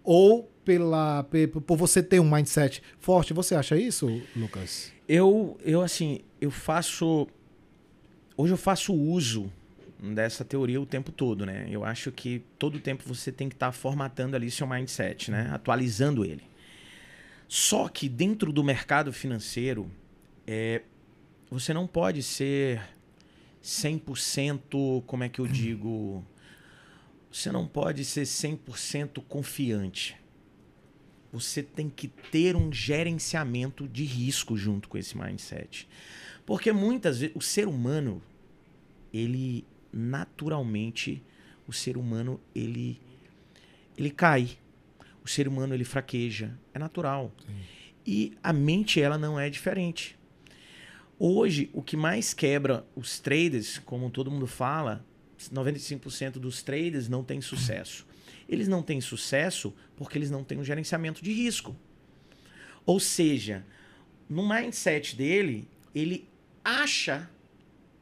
Speaker 1: ou pela pe- por você ter um mindset forte. Você acha isso, Lucas?
Speaker 2: Eu, eu assim, eu faço. Hoje eu faço uso dessa teoria o tempo todo, né? Eu acho que todo o tempo você tem que estar formatando ali seu mindset, né? Atualizando ele. Só que dentro do mercado financeiro, é, você não pode ser 100%, como é que eu <clears throat> digo? Você não pode ser 100% confiante. Você tem que ter um gerenciamento de risco junto com esse mindset. Porque muitas vezes o ser humano, ele naturalmente, o ser humano, ele ele cai. O ser humano ele fraqueja, é natural. E a mente, ela não é diferente. Hoje, o que mais quebra os traders, como todo mundo fala, 95% dos traders não têm sucesso. Eles não têm sucesso porque eles não têm um gerenciamento de risco. Ou seja, no mindset dele, ele acha,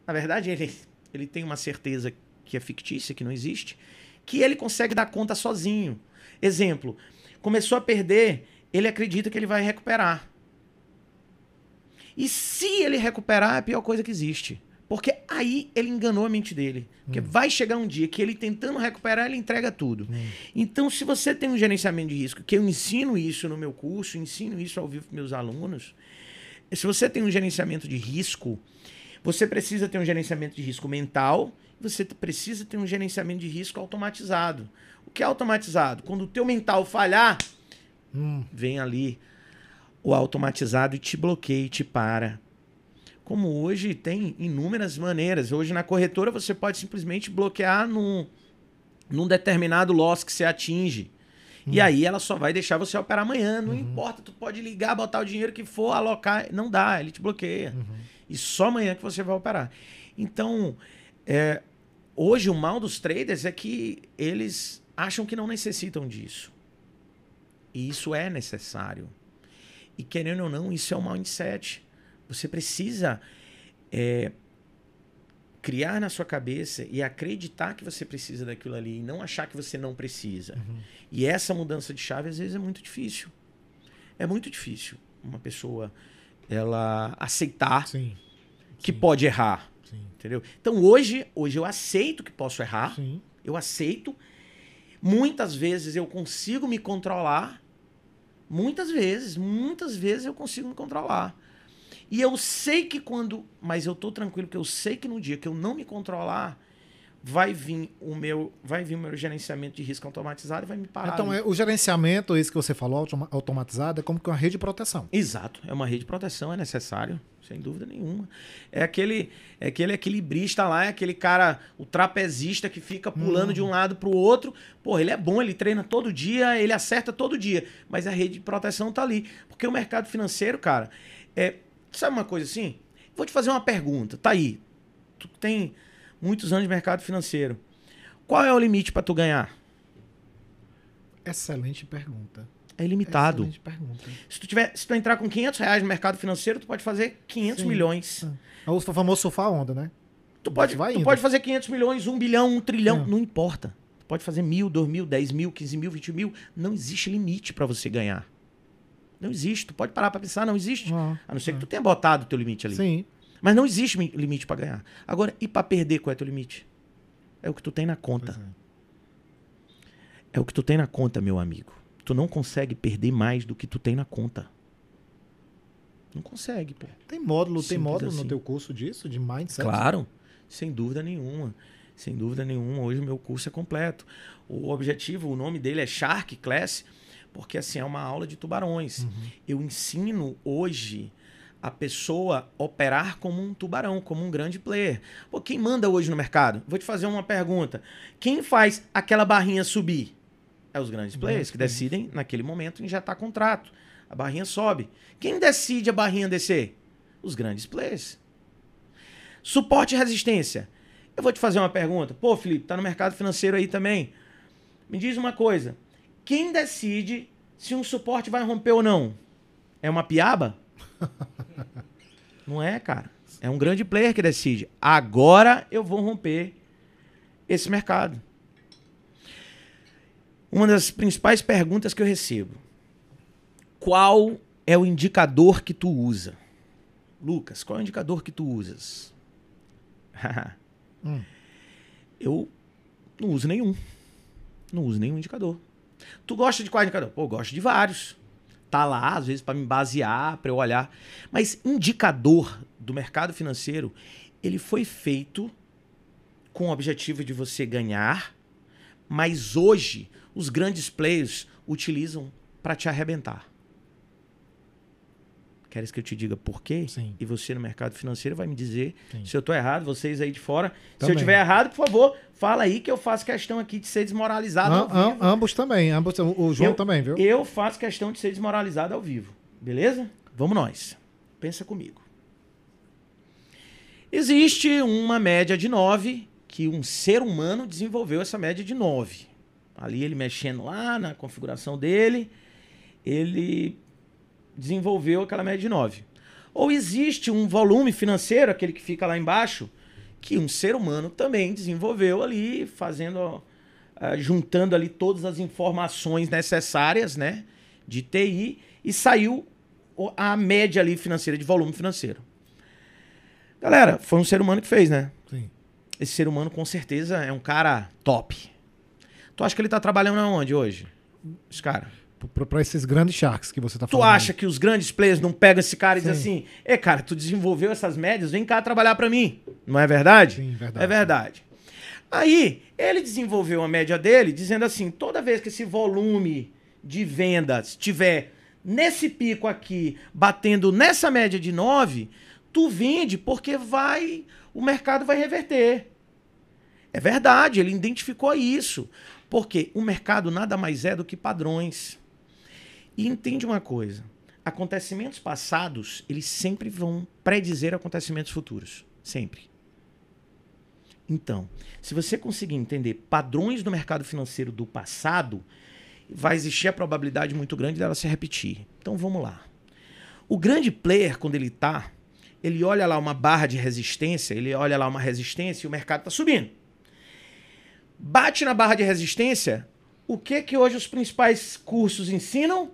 Speaker 2: na verdade, ele, ele tem uma certeza que é fictícia, que não existe, que ele consegue dar conta sozinho. Exemplo, começou a perder, ele acredita que ele vai recuperar. E se ele recuperar, é a pior coisa que existe. Porque aí ele enganou a mente dele. Porque
Speaker 1: Hum.
Speaker 2: vai chegar um dia que ele tentando recuperar, ele entrega tudo. Então, se você tem um gerenciamento de risco, que eu ensino isso no meu curso, ensino isso ao vivo para meus alunos, se você tem um gerenciamento de risco, você precisa ter um gerenciamento de risco mental, você precisa ter um gerenciamento de risco automatizado. O que é automatizado? Quando o teu mental falhar,
Speaker 1: Hum,
Speaker 2: vem ali o automatizado e te bloqueia e te para. Como hoje tem inúmeras maneiras. Hoje na corretora você pode simplesmente bloquear num, num determinado loss que você atinge. E aí ela só vai deixar você operar amanhã. Não importa, tu pode ligar, botar o dinheiro que for, alocar. Não dá, ele te bloqueia. E só amanhã que você vai operar. Então, é, hoje o mal dos traders é que eles acham que não necessitam disso. E isso é necessário. E querendo ou não, isso é um mindset. Você precisa é, criar na sua cabeça e acreditar que você precisa daquilo ali e não achar que você não precisa. E essa mudança de chave às vezes é muito difícil. É muito difícil uma pessoa ela aceitar
Speaker 1: sim,
Speaker 2: que pode errar,
Speaker 1: sim,
Speaker 2: entendeu? Então hoje, hoje eu aceito que posso errar.
Speaker 1: sim.
Speaker 2: Eu aceito. Muitas vezes eu consigo me controlar. Muitas vezes, muitas vezes eu consigo me controlar. E eu sei que quando. Mas eu tô tranquilo, porque eu sei que no dia que eu não me controlar, vai vir o meu. Vai vir o meu gerenciamento de risco automatizado e vai me parar.
Speaker 1: Então, é, o gerenciamento, isso que você falou, automa- automatizado, é como que uma rede de proteção.
Speaker 2: Exato, é uma rede de proteção, é necessário, sem dúvida nenhuma. É aquele, é aquele equilibrista lá, é aquele cara, o trapezista que fica pulando de um lado pro outro. Pô, ele é bom, ele treina todo dia, ele acerta todo dia, mas a rede de proteção tá ali. Porque o mercado financeiro, cara, é, sabe uma coisa assim? Vou te fazer uma pergunta, tá aí. Tu tem muitos anos de mercado financeiro. Qual é o limite para tu ganhar?
Speaker 1: Excelente pergunta.
Speaker 2: É ilimitado.
Speaker 1: Excelente pergunta.
Speaker 2: Se tu, tiver, se tu entrar com 500 reais no mercado financeiro, tu pode fazer 500
Speaker 1: Sim.
Speaker 2: milhões.
Speaker 1: É o famoso surfar onda, né?
Speaker 2: Tu pode,
Speaker 1: Vai
Speaker 2: tu
Speaker 1: indo.
Speaker 2: pode fazer 500 milhões, 1 bilhão, 1 trilhão,
Speaker 1: É.
Speaker 2: não importa. Tu pode fazer mil, dois mil, 10 mil, 15 mil, 20 mil. Não existe limite para você ganhar. Não existe. Tu pode parar para pensar, não existe.
Speaker 1: Ah,
Speaker 2: A não ser que tu tenha botado o teu limite ali.
Speaker 1: Sim.
Speaker 2: Mas não existe mi- limite para ganhar. Agora, e para perder, qual é teu limite? É o que tu tem na conta.
Speaker 1: É.
Speaker 2: É o que tu tem na conta, meu amigo. Tu não consegue perder mais do que tu tem na conta. Não consegue, pô.
Speaker 1: Tem módulo, tem
Speaker 2: Simples
Speaker 1: módulo
Speaker 2: assim.
Speaker 1: no teu curso disso, de mindset?
Speaker 2: Claro, sem dúvida nenhuma. Sem dúvida nenhuma. Hoje o meu curso é completo. O objetivo, o nome dele é Shark Class, porque assim é uma aula de tubarões. Eu ensino hoje a pessoa operar como um tubarão, como um grande player. Pô, quem manda hoje no mercado? Vou te fazer uma pergunta. Quem faz aquela barrinha subir? É os grandes players que decidem, naquele momento, injetar contrato. A barrinha sobe. Quem decide a barrinha descer? Os grandes players. Suporte e resistência. Eu vou te fazer uma pergunta. Pô, Felipe, tá no mercado financeiro aí também. Me diz uma coisa. Quem decide se um suporte vai romper ou não? É uma piaba? não é, cara. É um grande player que decide. Agora eu vou romper esse mercado. Uma das principais perguntas que eu recebo. Qual é o indicador que tu usa? Lucas, qual é o indicador que tu usas? <laughs>
Speaker 1: Hum.
Speaker 2: Eu não uso nenhum. Não uso nenhum indicador. Tu gosta de qual indicador? Pô, eu gosto de vários. Tá lá, às vezes, para me basear, para eu olhar. Mas indicador do mercado financeiro, ele foi feito com o objetivo de você ganhar, mas hoje os grandes players utilizam para te arrebentar. Queres que eu te diga por quê?
Speaker 1: Sim.
Speaker 2: E você no mercado financeiro vai me dizer
Speaker 1: Sim.
Speaker 2: se eu tô errado, vocês aí de fora. Se eu
Speaker 1: Também.
Speaker 2: tiver errado, por favor, fala aí que eu faço questão aqui de ser desmoralizado ao
Speaker 1: Am- am-
Speaker 2: vivo.
Speaker 1: ambos também, ambos, o o João
Speaker 2: Eu-
Speaker 1: também, viu?
Speaker 2: Eu faço questão de ser desmoralizado ao vivo. Beleza? Vamos nós. Pensa comigo. Existe uma média de 9 que um ser humano desenvolveu essa média de 9. Ali ele mexendo lá na configuração dele, ele desenvolveu aquela média de 9. Ou existe um volume financeiro, aquele que fica lá embaixo, que um ser humano também desenvolveu ali, fazendo, uh, juntando ali todas as informações necessárias, né, de TI, e saiu a média ali financeira, de volume financeiro. Galera, foi um ser humano que fez, né?
Speaker 1: Sim.
Speaker 2: Esse ser humano com certeza é um cara top. Tu acha que ele tá trabalhando aonde hoje? Esse cara.
Speaker 1: Para esses grandes sharks que você tá
Speaker 2: Tu
Speaker 1: falando.
Speaker 2: acha que os grandes players não pegam esse cara e dizem
Speaker 1: Sim.
Speaker 2: assim: "É, cara, tu desenvolveu essas médias, vem cá trabalhar pra mim". Não é verdade?
Speaker 1: Sim, verdade.
Speaker 2: É verdade. Aí, ele desenvolveu a média dele dizendo assim: toda vez que esse volume de vendas tiver nesse pico aqui, batendo nessa média de 9, tu vende porque vai, o mercado vai reverter. É verdade, ele identificou isso. Porque o mercado nada mais é do que padrões. E entende uma coisa: acontecimentos passados, eles sempre vão predizer acontecimentos futuros. Sempre. Então, se você conseguir entender padrões do mercado financeiro do passado, vai existir a probabilidade muito grande dela se repetir. Então vamos lá. O grande player, quando ele tá, ele olha lá uma barra de resistência, ele olha lá uma resistência e o mercado está subindo. Bate na barra de resistência, o que que hoje os principais cursos ensinam?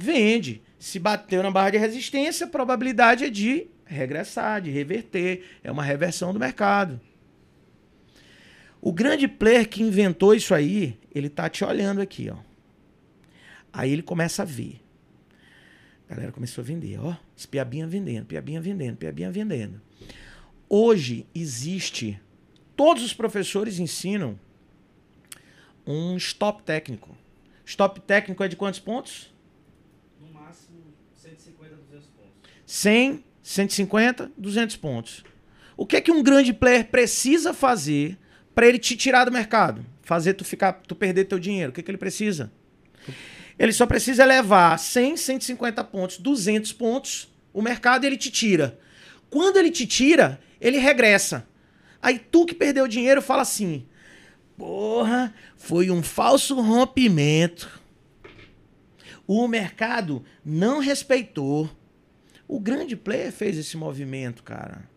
Speaker 2: Vende. Se bateu na barra de resistência, a probabilidade é de regressar, de reverter. É uma reversão do mercado. O grande player que inventou isso aí, ele tá te olhando aqui, ó. Aí ele começa a ver. A galera começou a vender, ó. Piabinha vendendo, piabinha vendendo, piabinha vendendo. Hoje existe, todos os professores ensinam um stop técnico. Stop técnico é de quantos pontos?
Speaker 3: No máximo 150, 200 pontos.
Speaker 2: 100, 150, 200 pontos. O que é que um grande player precisa fazer para ele te tirar do mercado? Fazer tu ficar, tu perder teu dinheiro. O que é que ele precisa? Ele só precisa levar 100, 150 pontos, 200 pontos, o mercado ele te tira. Quando ele te tira, ele regressa. Aí tu que perdeu o dinheiro fala assim: "Porra, foi um falso rompimento. O mercado não respeitou. O grande player fez esse movimento, cara.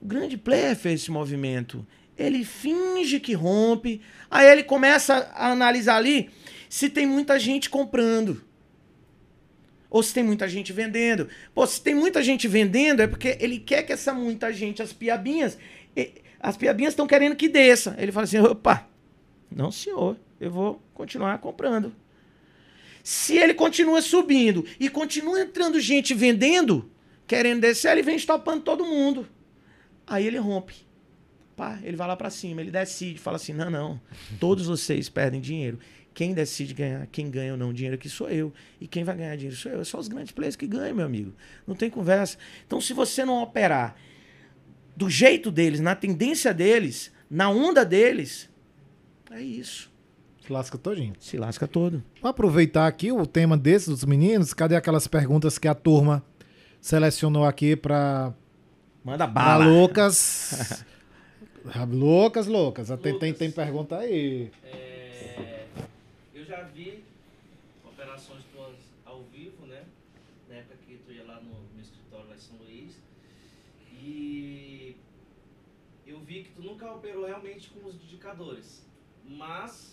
Speaker 2: O grande player fez esse movimento. Ele finge que rompe, aí ele começa a analisar ali se tem muita gente comprando. Ou se tem muita gente vendendo. Pô, se tem muita gente vendendo, é porque ele quer que essa muita gente, as piabinhas, as piabinhas estão querendo que desça. Ele fala assim: opa, não senhor, eu vou continuar comprando. Se ele continua subindo e continua entrando gente vendendo, querendo descer, ele vem estopando todo mundo. Aí ele rompe. Pá, ele vai lá pra cima, ele decide, fala assim: não, não, todos vocês perdem dinheiro. Quem decide ganhar, quem ganha ou não dinheiro aqui sou eu. E quem vai ganhar dinheiro sou eu. É só os grandes players que ganham, meu amigo. Não tem conversa. Então, se você não operar do jeito deles, na tendência deles, na onda deles, é isso.
Speaker 1: Se lasca todinho.
Speaker 2: Se lasca todo.
Speaker 1: Vou aproveitar aqui o tema desses dos meninos. Cadê aquelas perguntas que a turma selecionou aqui para
Speaker 2: Manda
Speaker 1: Pra
Speaker 2: bala.
Speaker 1: loucas. <laughs> Ah, loucas, loucas. Tem, tem, tem pergunta aí.
Speaker 3: É, eu já vi operações tuas ao vivo, né? Na época que tu ia lá no, no escritório lá em São Luís. E eu vi que tu nunca operou realmente com os indicadores. Mas,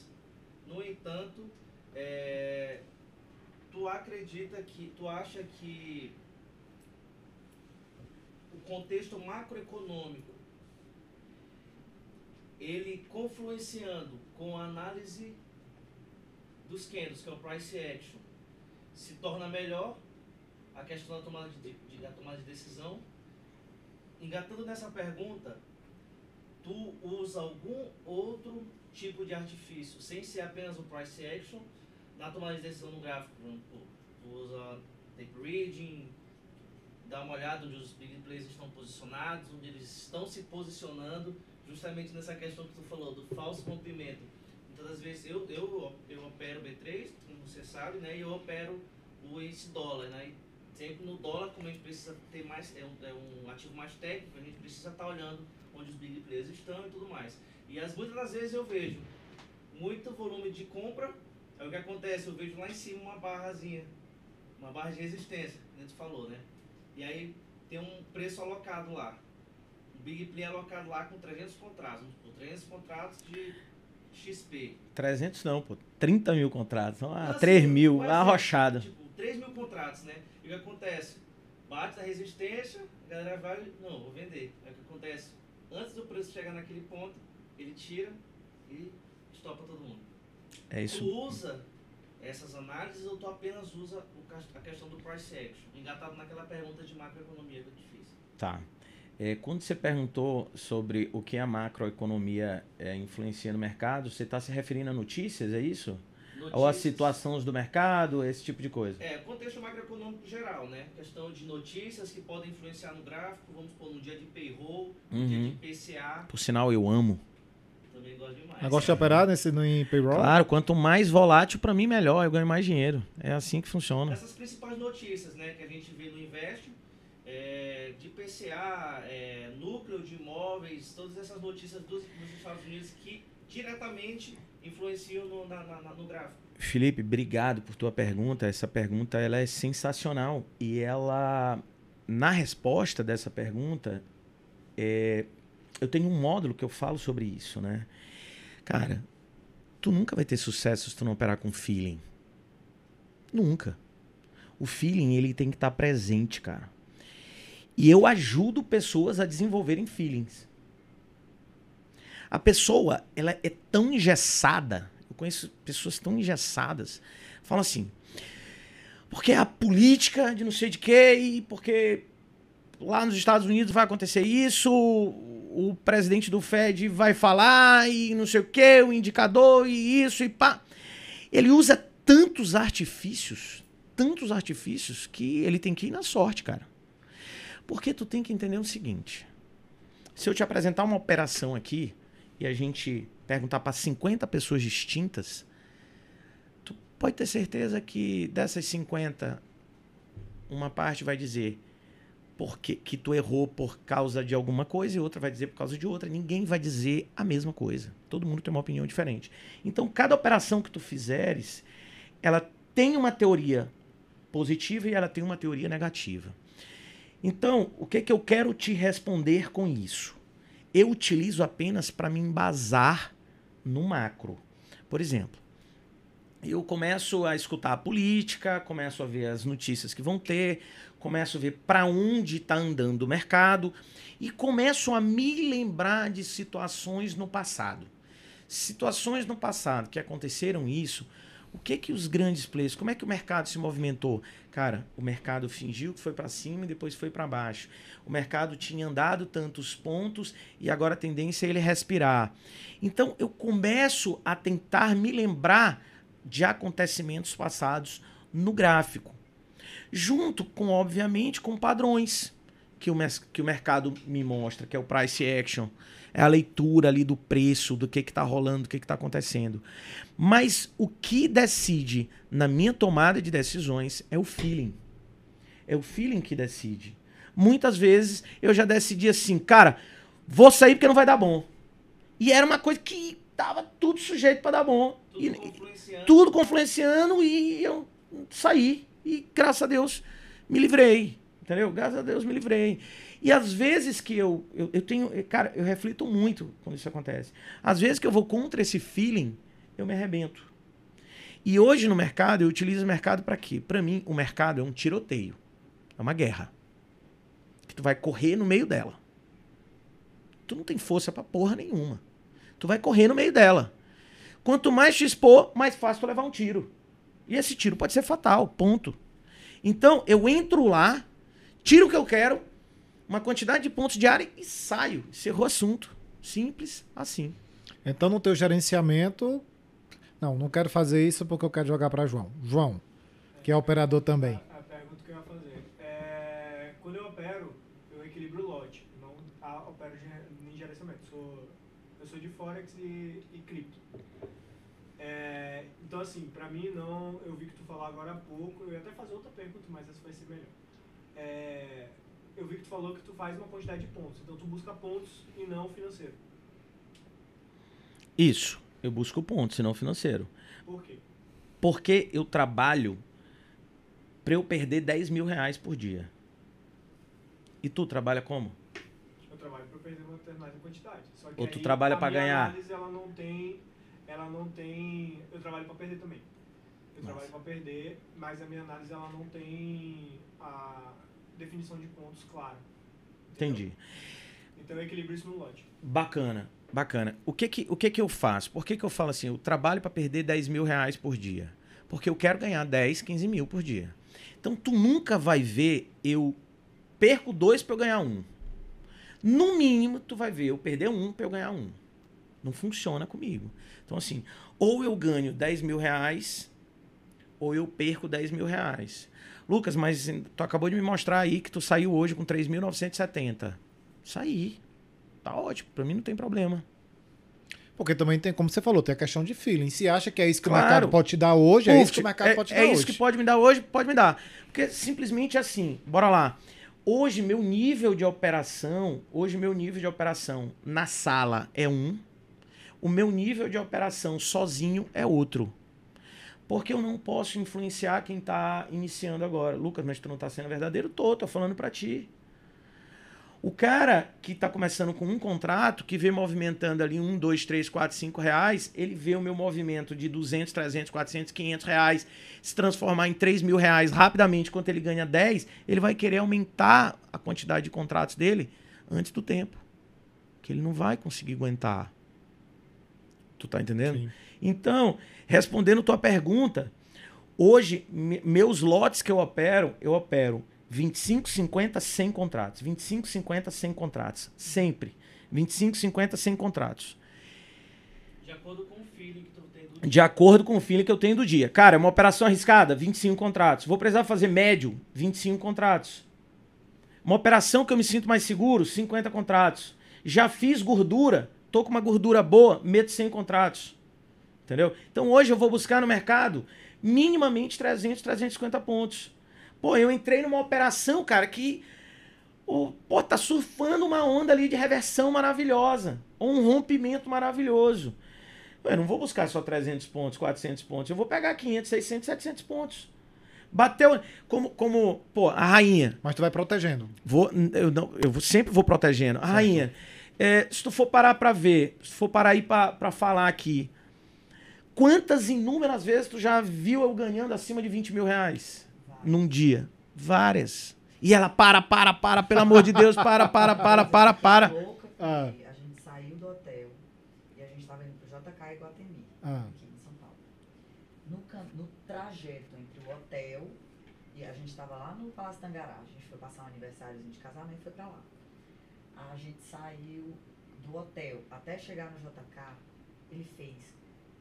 Speaker 3: no entanto, é, tu acredita que. Tu acha que o contexto macroeconômico ele confluenciando com a análise dos candles, que é o price action, se torna melhor a questão da tomada de, de- da tomada de decisão. Engatando nessa pergunta, tu usa algum outro tipo de artifício, sem ser apenas o price action, na tomada de decisão no gráfico? Tu usa tape reading, dá uma olhada onde os big players estão posicionados, onde eles estão se posicionando, justamente nessa questão que tu falou, do falso rompimento. Muitas das vezes eu, eu, eu opero B3, como você sabe, né? E eu opero o índice dólar, né? Sempre no dólar, como a gente precisa ter mais, é um, é um ativo mais técnico, a gente precisa estar olhando onde os big players estão e tudo mais. E as, muitas das vezes eu vejo muito volume de compra, aí o que acontece? Eu vejo lá em cima uma barrazinha, uma barra de resistência, a gente falou, né? E aí tem um preço alocado lá. Um big player alocado lá com 300 contratos, vamos supor, 300 contratos de XP.
Speaker 2: 300 não, pô. 30 mil contratos. Ah,
Speaker 3: Então,
Speaker 2: 3
Speaker 3: assim,
Speaker 2: mil,
Speaker 3: um
Speaker 2: arrochada.
Speaker 3: exemplo, Tipo, 3 mil contratos, né? E o que acontece? Bate a resistência, a galera vai, não, vou vender. Aí o que acontece? Antes do preço chegar naquele ponto, ele tira e estopa todo mundo.
Speaker 2: É isso.
Speaker 3: Tu usa essas análises ou tu apenas usa a questão do price action? Engatado naquela pergunta de macroeconomia que eu te fiz.
Speaker 2: Tá. É, quando você perguntou sobre o que a macroeconomia é, influencia no mercado, você está se referindo a notícias, é isso? Ou a
Speaker 3: Notícias-
Speaker 2: situações do mercado, esse tipo de coisa?
Speaker 3: É, contexto macroeconômico geral, né? Questão de notícias que podem influenciar no gráfico, vamos supor, no dia de payroll, no dia
Speaker 2: Uhum.
Speaker 3: de PCA,
Speaker 2: Por sinal, eu amo.
Speaker 3: Também gosto demais.
Speaker 1: Negócio de operar nesse, no, em payroll?
Speaker 2: Claro, quanto mais volátil, para mim, melhor. Eu ganho mais dinheiro. É assim que funciona.
Speaker 3: Essas principais notícias né, que a gente vê no Invest, é, de PCA, é, núcleo de imóveis, todas essas notícias dos, dos Estados Unidos que diretamente influenciam no, na- na- no gráfico.
Speaker 2: Felipe, obrigado por tua pergunta. Essa pergunta ela é sensacional e ela, na resposta dessa pergunta, é, eu tenho um módulo que eu falo sobre isso, né? Cara, tu nunca vai ter sucesso se tu não operar com feeling. Nunca. O feeling ele tem que estar presente, cara. E eu ajudo pessoas a desenvolverem feelings. A pessoa, ela é tão engessada. Eu conheço pessoas tão engessadas. Falam assim, porque a política de não sei de quê, e porque lá nos Estados Unidos vai acontecer isso, o presidente do Fed vai falar, e não sei o quê, o indicador, e isso, e pá. Ele usa tantos artifícios, tantos artifícios, que ele tem que ir na sorte, cara. Porque tu tem que entender o seguinte. Se eu te apresentar uma operação aqui, e a gente perguntar para 50 pessoas distintas, tu pode ter certeza que dessas 50, uma parte vai dizer porque que tu errou por causa de alguma coisa e outra vai dizer por causa de outra. Ninguém vai dizer a mesma coisa. Todo mundo tem uma opinião diferente. Então, cada operação que tu fizeres, ela tem uma teoria positiva e ela tem uma teoria negativa. Então, o que, que eu quero te responder com isso? eu utilizo apenas para me embasar no macro. Por exemplo, eu começo a escutar a política, começo a ver as notícias que vão ter, começo a ver para onde está andando o mercado e começo a me lembrar de situações no passado. Situações no passado que aconteceram isso, o que que os grandes players, como é que o mercado se movimentou? Cara, o mercado fingiu que foi para cima e depois foi para baixo. O mercado tinha andado tantos pontos e agora a tendência é ele respirar. Então eu começo a tentar me lembrar de acontecimentos passados no gráfico, junto com obviamente com padrões que o, que o mercado me mostra, que é o price action, é a leitura ali do preço, do que está rolando, do que está acontecendo. Mas o que decide na minha tomada de decisões é o feeling. É o feeling que decide. Muitas vezes eu já decidi assim, cara, vou sair porque não vai dar bom. E era uma coisa que tava tudo sujeito para dar bom.
Speaker 3: Tudo
Speaker 2: e,
Speaker 3: confluenciando.
Speaker 2: tudo confluenciando e eu saí. E graças a Deus me livrei. Entendeu? Graças a Deus me livrei. E às vezes que eu, eu, eu tenho. Cara, eu reflito muito quando isso acontece. Às vezes que eu vou contra esse feeling, eu me arrebento. E hoje no mercado, eu utilizo o mercado para quê? Para mim, o mercado é um tiroteio. É uma guerra. Que tu vai correr no meio dela. Tu não tem força pra porra nenhuma. Tu vai correr no meio dela. Quanto mais te expor, mais fácil tu levar um tiro. E esse tiro pode ser fatal, ponto. Então, eu entro lá, tiro o que eu quero, uma quantidade de pontos de área e saio. Encerrou o assunto. Simples assim.
Speaker 1: Então, no teu gerenciamento, não, não quero fazer isso porque eu quero jogar para João. João, que é operador também.
Speaker 5: A, a pergunta que eu ia fazer. É, quando eu opero, eu equilibro o lote. Não a, opero em gerenciamento. Sou, eu sou de Forex e, e cripto. É, então, assim, pra mim não. Eu vi que tu falou agora há pouco. Eu ia até fazer outra pergunta, mas essa vai ser melhor. É, eu vi que tu falou que tu faz uma quantidade de pontos. Então, tu busca pontos e não financeiro.
Speaker 2: Isso. Eu busco ponto, senão financeiro.
Speaker 5: Por quê?
Speaker 2: Porque eu trabalho pra eu perder 10 mil reais por dia. E tu trabalha como?
Speaker 5: Eu trabalho para perder uma determinada quantidade. Só que
Speaker 2: Ou tu
Speaker 5: aí,
Speaker 2: trabalha
Speaker 5: a
Speaker 2: pra
Speaker 5: minha
Speaker 2: ganhar?
Speaker 5: Análise, ela não tem, ela não tem. Eu trabalho para perder também. Eu
Speaker 2: Nossa.
Speaker 5: trabalho para perder, mas a minha análise ela não tem a definição de pontos clara.
Speaker 2: Entendi.
Speaker 5: Então eu equilibro isso no lote.
Speaker 2: Bacana, bacana. O que que, o que que eu faço? Por que que eu falo assim? Eu trabalho para perder 10 mil reais por dia. Porque eu quero ganhar 10, 15 mil por dia. Então tu nunca vai ver eu perco dois para eu ganhar um. No mínimo, tu vai ver eu perder um para eu ganhar um. Não funciona comigo. Então, assim, ou eu ganho 10 mil reais, ou eu perco 10 mil reais. Lucas, mas tu acabou de me mostrar aí que tu saiu hoje com 3.970. Saí. Tá ótimo, pra mim não tem problema.
Speaker 1: Porque também tem, como você falou, tem a questão de feeling. Se acha que é isso que
Speaker 2: Claro.
Speaker 1: o mercado pode te dar hoje, é isso que o mercado
Speaker 2: é,
Speaker 1: pode te
Speaker 2: é
Speaker 1: dar
Speaker 2: isso
Speaker 1: hoje.
Speaker 2: que pode me dar hoje, pode me dar. Porque simplesmente assim, bora lá. Hoje meu nível de operação, hoje meu nível de operação na sala é um, o meu nível de operação sozinho é outro. Porque eu não posso influenciar quem tá iniciando agora. Lucas, mas tu não tá sendo verdadeiro? Tô, tô falando pra ti. O cara que tá começando com um contrato, que vê movimentando ali um, dois, três, quatro, cinco reais, ele vê o meu movimento de 200, 300, 400, 500 reais se transformar em 3 mil reais rapidamente, quando ele ganha 10, ele vai querer aumentar a quantidade de contratos dele antes do tempo. Que ele não vai conseguir aguentar. Tu tá entendendo?
Speaker 1: Sim.
Speaker 2: Então, respondendo tua pergunta, hoje, me- meus lotes que eu opero, eu opero 25, 50, 100 contratos. 25, 50, 100 contratos. Sempre. 25, 50, 100 contratos.
Speaker 3: De acordo com o feeling que tu tem do
Speaker 2: De acordo com o feeling que eu tenho do dia. Cara, é uma operação arriscada, 25 contratos. Vou precisar fazer médio, 25 contratos. Uma operação que eu me sinto mais seguro, 50 contratos. Já fiz gordura, tô com uma gordura boa, meto 100 contratos. Entendeu? Então hoje eu vou buscar no mercado minimamente 300, 350 pontos. Pô, eu entrei numa operação, cara, que o, pô, tá surfando uma onda ali de reversão maravilhosa, ou um rompimento maravilhoso. Eu não vou buscar só 300 pontos, 400 pontos. Eu vou pegar 500, 600, 700 pontos. Bateu como, como pô, a rainha.
Speaker 1: Mas tu vai protegendo.
Speaker 2: Vou, eu, não, eu sempre vou protegendo. A rainha, é, se tu for parar pra ver, se tu for parar aí pra, pra falar aqui, quantas inúmeras vezes tu já viu eu ganhando acima de 20 mil reais num dia? Várias. E ela para, para, para, pelo amor de Deus, para, para, para, para, para. <laughs>
Speaker 1: Ah.
Speaker 4: a gente saiu do hotel e a gente estava indo pro JK Iguatemi,
Speaker 1: Ah.
Speaker 4: aqui em São Paulo. No, no trajeto entre o hotel e a gente estava lá no Palácio Tangará, a gente foi passar um aniversáriozinho de casamento e foi pra lá. A gente saiu do hotel até chegar no JK, ele fez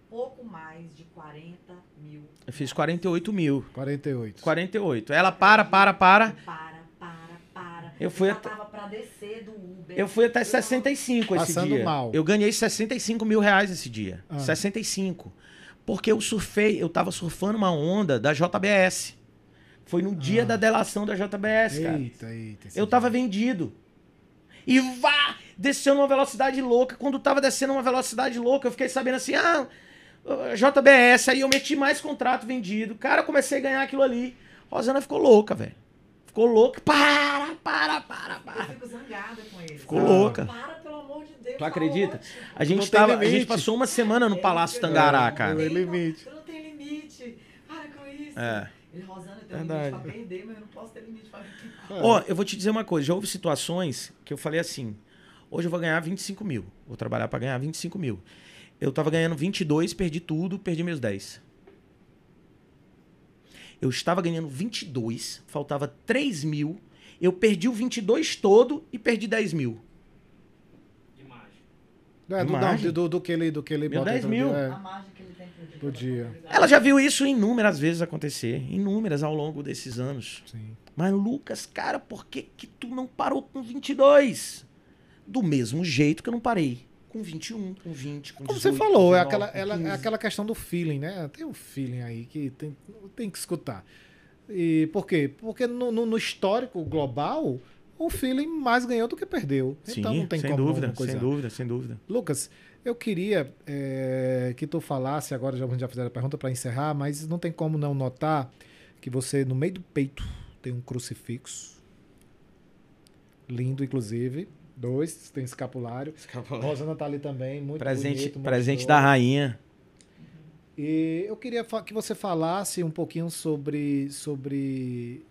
Speaker 4: pouco mais de 40 mil.
Speaker 2: Eu fiz 48 mil.
Speaker 1: 48.
Speaker 2: 48. Ela para, para, para.
Speaker 4: Para, para, para.
Speaker 2: Eu fui até-
Speaker 4: tava pra descer do Uber.
Speaker 2: Eu fui até
Speaker 4: não-
Speaker 2: 65 esse
Speaker 1: Passando
Speaker 2: dia.
Speaker 1: mal.
Speaker 2: Eu ganhei 65 mil reais esse dia.
Speaker 1: Ah.
Speaker 2: 65. Porque eu surfei, eu tava surfando uma onda da JBS. Foi no dia
Speaker 1: Ah.
Speaker 2: da delação da JBS, cara.
Speaker 1: Eita, eita.
Speaker 2: Eu tava
Speaker 1: dia.
Speaker 2: vendido. E vá! Desceu numa velocidade louca. Quando tava descendo numa velocidade louca, eu fiquei sabendo assim, ah, JBS. Aí eu meti mais contrato vendido. Cara, eu comecei a ganhar aquilo ali. Rosana ficou louca, velho. Ficou louca. Para, para, para,
Speaker 4: Eu
Speaker 2: para.
Speaker 4: fico zangada com ele.
Speaker 2: Ficou
Speaker 4: sabe?
Speaker 2: louca.
Speaker 4: Para, pelo amor de Deus.
Speaker 2: Tu acredita? A gente,
Speaker 1: tem
Speaker 2: tava, a
Speaker 1: limite.
Speaker 2: gente passou uma semana no
Speaker 4: É,
Speaker 2: Palácio
Speaker 4: eu-
Speaker 2: Tangará, cara.
Speaker 1: eu-
Speaker 4: não-
Speaker 1: limite.
Speaker 4: Tu não tem limite. Para com isso.
Speaker 2: É.
Speaker 4: Ele, Rosana, eu tenho
Speaker 2: Verdade.
Speaker 4: limite pra perder, mas eu não posso ter limite pra.
Speaker 1: É.
Speaker 2: Ó, eu vou te dizer uma coisa. Já houve situações que eu falei assim: hoje eu vou ganhar 25 mil. Vou trabalhar pra ganhar 25 mil. Eu tava ganhando 22, perdi tudo, perdi meus 10. Eu estava ganhando 22, faltava 3 mil. Eu perdi o 22 todo e perdi 10 mil.
Speaker 3: de margem.
Speaker 1: É, do, não,
Speaker 2: Imagem.
Speaker 1: do, do que ele, do que ele
Speaker 2: Meu
Speaker 1: bota
Speaker 2: 10
Speaker 1: no
Speaker 2: mil.
Speaker 1: é.
Speaker 4: A margem por dia.
Speaker 2: Ela já viu isso inúmeras vezes acontecer, inúmeras ao longo desses anos.
Speaker 1: Sim.
Speaker 2: Mas Lucas, cara, por que que tu não parou com 22? Do mesmo jeito que eu não parei. com 21, com 20, com
Speaker 1: Como
Speaker 2: 18,
Speaker 1: você falou, é
Speaker 2: 19,
Speaker 1: aquela,
Speaker 2: com
Speaker 1: ela- é
Speaker 2: 15.
Speaker 1: aquela questão do feeling, né? Tem um feeling aí que tem, tem que escutar. E por quê? Porque no, no- no histórico global, o feeling mais ganhou do que perdeu.
Speaker 2: Sim,
Speaker 1: então não tem
Speaker 2: sem
Speaker 1: como
Speaker 2: dúvida, sem dúvida, sem dúvida.
Speaker 1: Lucas, eu queria eh, que tu falasse, agora já, já fizeram a pergunta para encerrar, mas não tem como não notar que você, no meio do peito, tem um crucifixo. Lindo, inclusive. Dois, tem escapulário. Rosana tá ali também, muito
Speaker 2: Presente,
Speaker 1: bonito.
Speaker 2: presente da rainha.
Speaker 1: E eu queria que você falasse um pouquinho sobre, sobre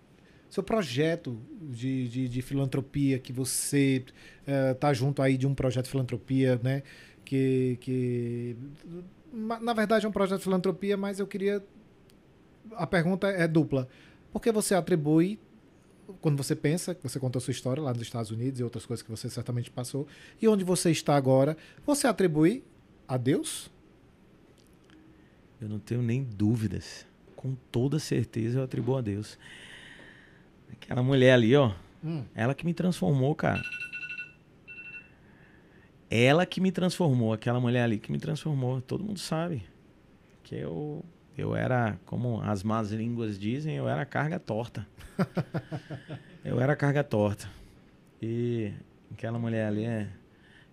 Speaker 1: seu projeto de, de, de filantropia, que você está junto aí de um projeto de filantropia, né? Que, que na verdade é um projeto de filantropia, mas eu queria a pergunta é dupla. Por que você atribui quando você pensa, você contou a sua história lá nos Estados Unidos e outras coisas que você certamente passou, e onde você está agora, você atribui a Deus?
Speaker 2: Eu não tenho nem dúvidas. Com toda certeza eu atribuo a Deus. Aquela mulher ali, ó.
Speaker 1: Hum.
Speaker 2: Ela que me transformou, cara. Ela que me transformou, aquela mulher ali que me transformou. Todo mundo sabe que eu eu era, como as más línguas dizem, eu era carga torta. <laughs> eu era carga torta. E aquela mulher ali é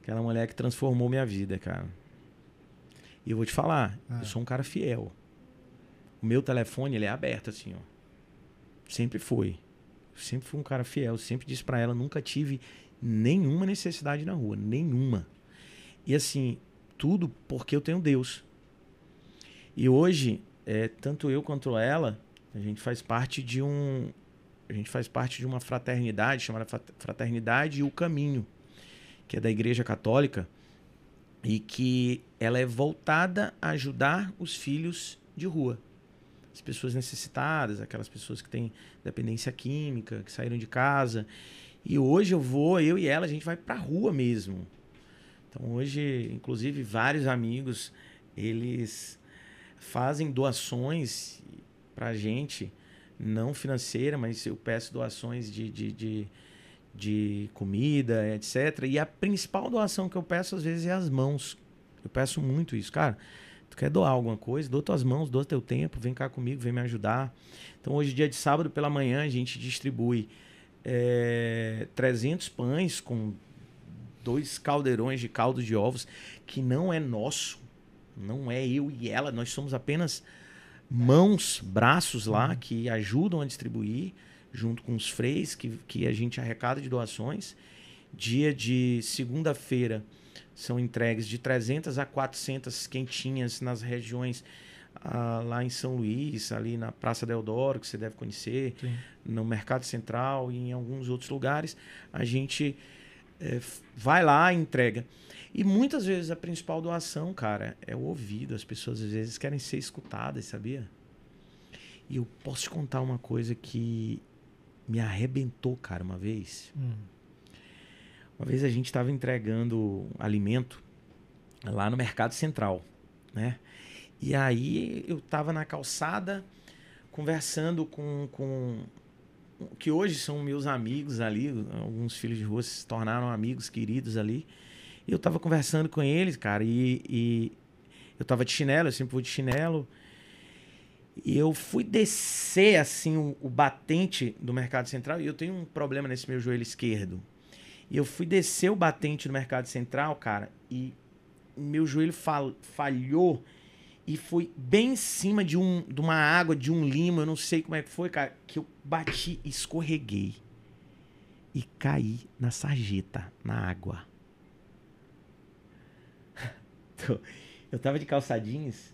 Speaker 2: aquela mulher que transformou minha vida, cara. E eu vou te falar,
Speaker 1: Ah.
Speaker 2: eu sou um cara fiel. O meu telefone, ele é aberto assim, ó. Sempre foi. Eu sempre fui um cara fiel. Sempre disse pra ela, nunca tive nenhuma necessidade na rua, nenhuma. E assim, tudo porque eu tenho Deus. E hoje, é, tanto eu quanto ela, a gente faz parte de um, a gente faz parte de uma fraternidade chamada Fra- Fraternidade e o Caminho, que é da Igreja Católica e que ela é voltada a ajudar os filhos de rua. As pessoas necessitadas, aquelas pessoas que têm dependência química, que saíram de casa. E hoje eu vou, eu e ela, a gente vai pra rua mesmo. Então hoje, inclusive, vários amigos, eles fazem doações pra gente, não financeira, mas eu peço doações de, de, de, de comida, etc. E a principal doação que eu peço, às vezes, é as mãos. Eu peço muito isso. Cara, tu quer doar alguma coisa? Doa tuas mãos, doa teu tempo, vem cá comigo, vem me ajudar. Então, hoje, dia de sábado pela manhã, a gente distribui é, 300 pães com dois caldeirões de caldo de ovos, que não é nosso, não é eu e ela, nós somos apenas mãos, braços lá que ajudam a distribuir, junto com os freis que, que a gente arrecada de doações. Dia de segunda-feira são entregues de 300 a 400 quentinhas nas regiões ah, lá em São Luís, ali na Praça del Eudoro, que você deve conhecer,
Speaker 1: Sim.
Speaker 2: no Mercado Central e em alguns outros lugares. A gente f- vai lá e entrega. E muitas vezes a principal doação, cara, é o ouvido. As pessoas às vezes querem ser escutadas, sabia? E eu posso te contar uma coisa que me arrebentou, cara, uma vez.
Speaker 1: Hum.
Speaker 2: Uma vez a gente estava entregando alimento lá no Mercado Central, né? E aí eu estava na calçada conversando com, com que hoje são meus amigos ali, alguns filhos de rua se tornaram amigos queridos ali. E eu estava conversando com eles, cara, e, e eu estava de chinelo, eu sempre vou de chinelo. E eu fui descer assim o, o batente do Mercado Central e eu tenho um problema nesse meu joelho esquerdo. E eu fui descer o batente do Mercado Central, cara, e meu joelho fal- falhou e foi bem em cima de, um, de uma água, de um limo, eu não sei como é que foi, cara, que eu bati, escorreguei e caí na sarjeta, na água. <laughs> Tô- eu tava de calçadinhos,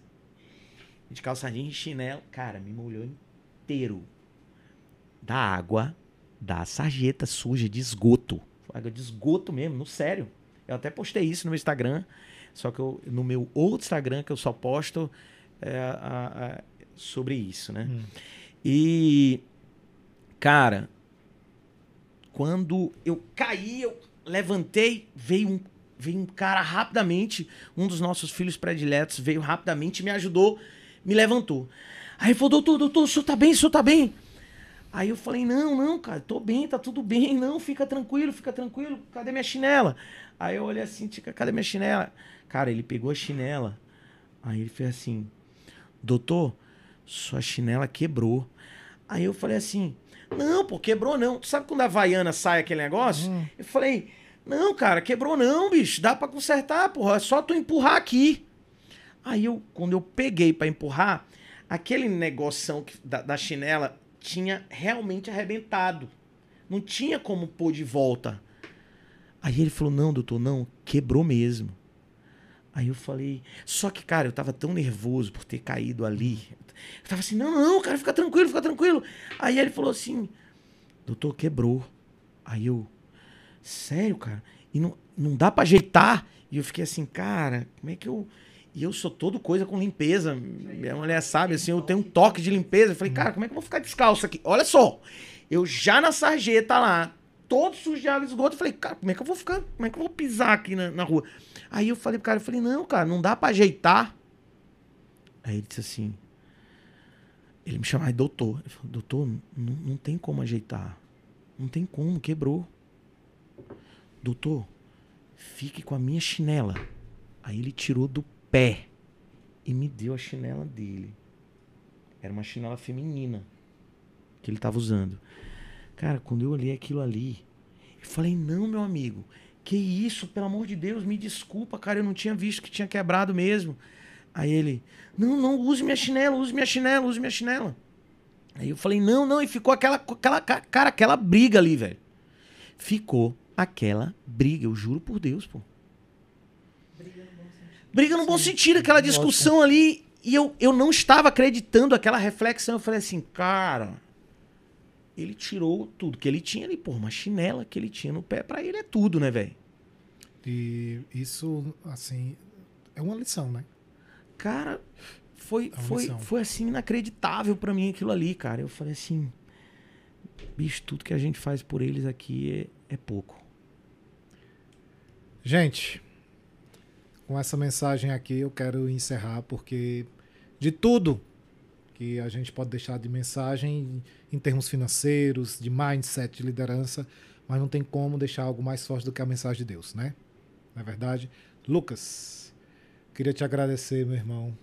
Speaker 2: de calçadinhos e chinelo, cara, me molhou inteiro da água da sarjeta suja de esgoto. Água de esgoto mesmo, no sério. Eu até postei isso no meu Instagram, só que eu, no meu outro Instagram que eu só posto é, a- a- sobre isso, né?
Speaker 1: Hum.
Speaker 2: E, cara, quando eu caí, eu levantei, veio um, veio um cara rapidamente, um dos nossos filhos prediletos, veio rapidamente, me ajudou, me levantou. Aí ele falou, doutor, doutor, o senhor tá bem, o senhor tá bem? Aí eu falei, não, não, cara, tô bem, tá tudo bem, não, fica tranquilo, fica tranquilo, cadê minha chinela? Aí eu olhei assim, tica, cadê minha chinela? Cara, ele pegou a chinela, aí ele fez assim, doutor, sua chinela quebrou. Aí eu falei assim, não, pô, quebrou não. Tu sabe quando a Havaiana sai aquele negócio?
Speaker 1: Hum.
Speaker 2: Eu falei, não, cara, quebrou não, bicho, dá pra consertar, porra, é só tu empurrar aqui. Aí eu, quando eu peguei pra empurrar, aquele negoção que- da, da chinela tinha realmente arrebentado. Não tinha como pôr de volta. Aí ele falou: Não, doutor, não, quebrou mesmo. Aí eu falei. Só que, cara, eu tava tão nervoso por ter caído ali. Eu tava assim: Não, não, cara, fica tranquilo, fica tranquilo. Aí ele falou assim: Doutor, quebrou. Aí eu. Sério, cara? E não, não dá pra ajeitar? E eu fiquei assim, cara, como é que eu. E eu sou todo coisa com limpeza. Minha mulher sabe, assim, eu tenho um toque de limpeza. Eu falei, cara, como é que eu vou ficar descalço aqui? Olha só, eu já na sarjeta lá, todo sujo de água e esgoto. Eu falei, cara, como é que eu vou ficar? Como é que eu vou pisar aqui na, na rua? Aí eu falei pro cara, eu falei, não, cara, não dá pra ajeitar. Aí ele disse assim. Ele me chamava doutor. Ele falou, doutor, não, não tem como ajeitar. Não tem como, quebrou. Doutor, fique com a minha chinela. Aí ele tirou do pé e me deu a chinela dele. Era uma chinela feminina que ele tava usando. Cara, quando eu olhei aquilo ali, eu falei: "Não, meu amigo, que isso, pelo amor de Deus, me desculpa, cara, eu não tinha visto que tinha quebrado mesmo". Aí ele: "Não, não, use minha chinela, use minha chinela, use minha chinela". Aí eu falei: "Não, não", e ficou aquela aquela cara, aquela briga ali, velho. Ficou aquela briga, eu juro por Deus, pô. Briga no bom sentido, aquela discussão ali. E eu, eu não estava acreditando aquela reflexão. Eu falei assim, cara, ele tirou tudo que ele tinha ali. Pô, uma chinela que ele tinha no pé, pra ele é tudo, né, velho?
Speaker 1: E isso, assim, é uma lição, né?
Speaker 2: Cara, foi,
Speaker 1: É
Speaker 2: foi,
Speaker 1: lição.
Speaker 2: foi assim, inacreditável pra mim aquilo ali, cara. Eu falei assim, bicho, tudo que a gente faz por eles aqui é, é pouco.
Speaker 1: Gente, com essa mensagem aqui eu quero encerrar porque de tudo que a gente pode deixar de mensagem em termos financeiros, de mindset, de liderança, mas não tem como deixar algo mais forte do que a mensagem de Deus, né? Não é verdade? Lucas, queria te agradecer, meu irmão,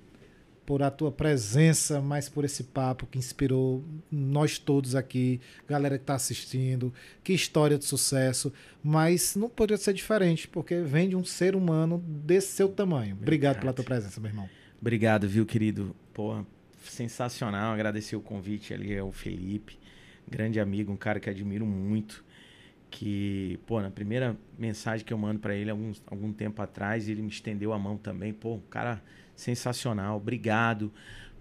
Speaker 1: por a tua presença, mas por esse papo que inspirou nós todos aqui, galera que está assistindo. Que história de sucesso, mas não poderia ser diferente, porque vem de um ser humano desse seu tamanho. Obrigado pela tua presença, meu irmão.
Speaker 2: Obrigado, viu, querido? Pô, sensacional. Agradecer o convite ali ao Felipe, grande amigo, um cara que admiro muito. Que, pô, na primeira mensagem que eu mando pra ele algum, algum tempo atrás, ele me estendeu a mão também. Pô, um cara sensacional. Obrigado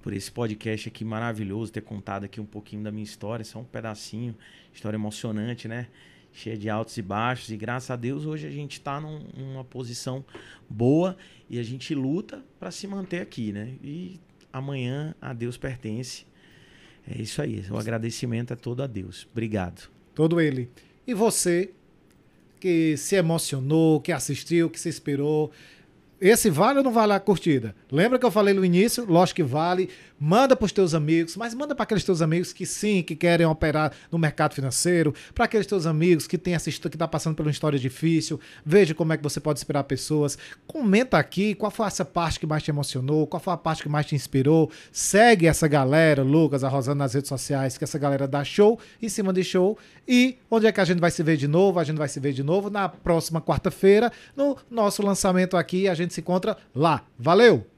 Speaker 2: por esse podcast aqui maravilhoso, ter contado aqui um pouquinho da minha história, só um pedacinho. História emocionante, né? Cheia de altos e baixos. E graças a Deus hoje a gente tá num- numa posição boa e a gente luta para se manter aqui, né? E amanhã a Deus pertence. É isso aí. O agradecimento é todo a Deus. Obrigado.
Speaker 1: Todo ele. E você, que se emocionou, que assistiu, que se inspirou. Esse vale ou não vale a curtida? Lembra que eu falei no início? Lógico que vale. Manda para os teus amigos, mas manda para aqueles teus amigos que sim, que querem operar no mercado financeiro, para aqueles teus amigos que têm assistido, que tá passando por uma história difícil. Veja como é que você pode inspirar pessoas. Comenta aqui qual foi essa parte que mais te emocionou, qual foi a parte que mais te inspirou. Segue essa galera, Lucas, a Rosana nas redes sociais, que essa galera dá show em cima de show. E onde é que a gente vai se ver de novo? A gente vai se ver de novo na próxima quarta-feira, no nosso lançamento aqui. A gente se encontra lá. Valeu!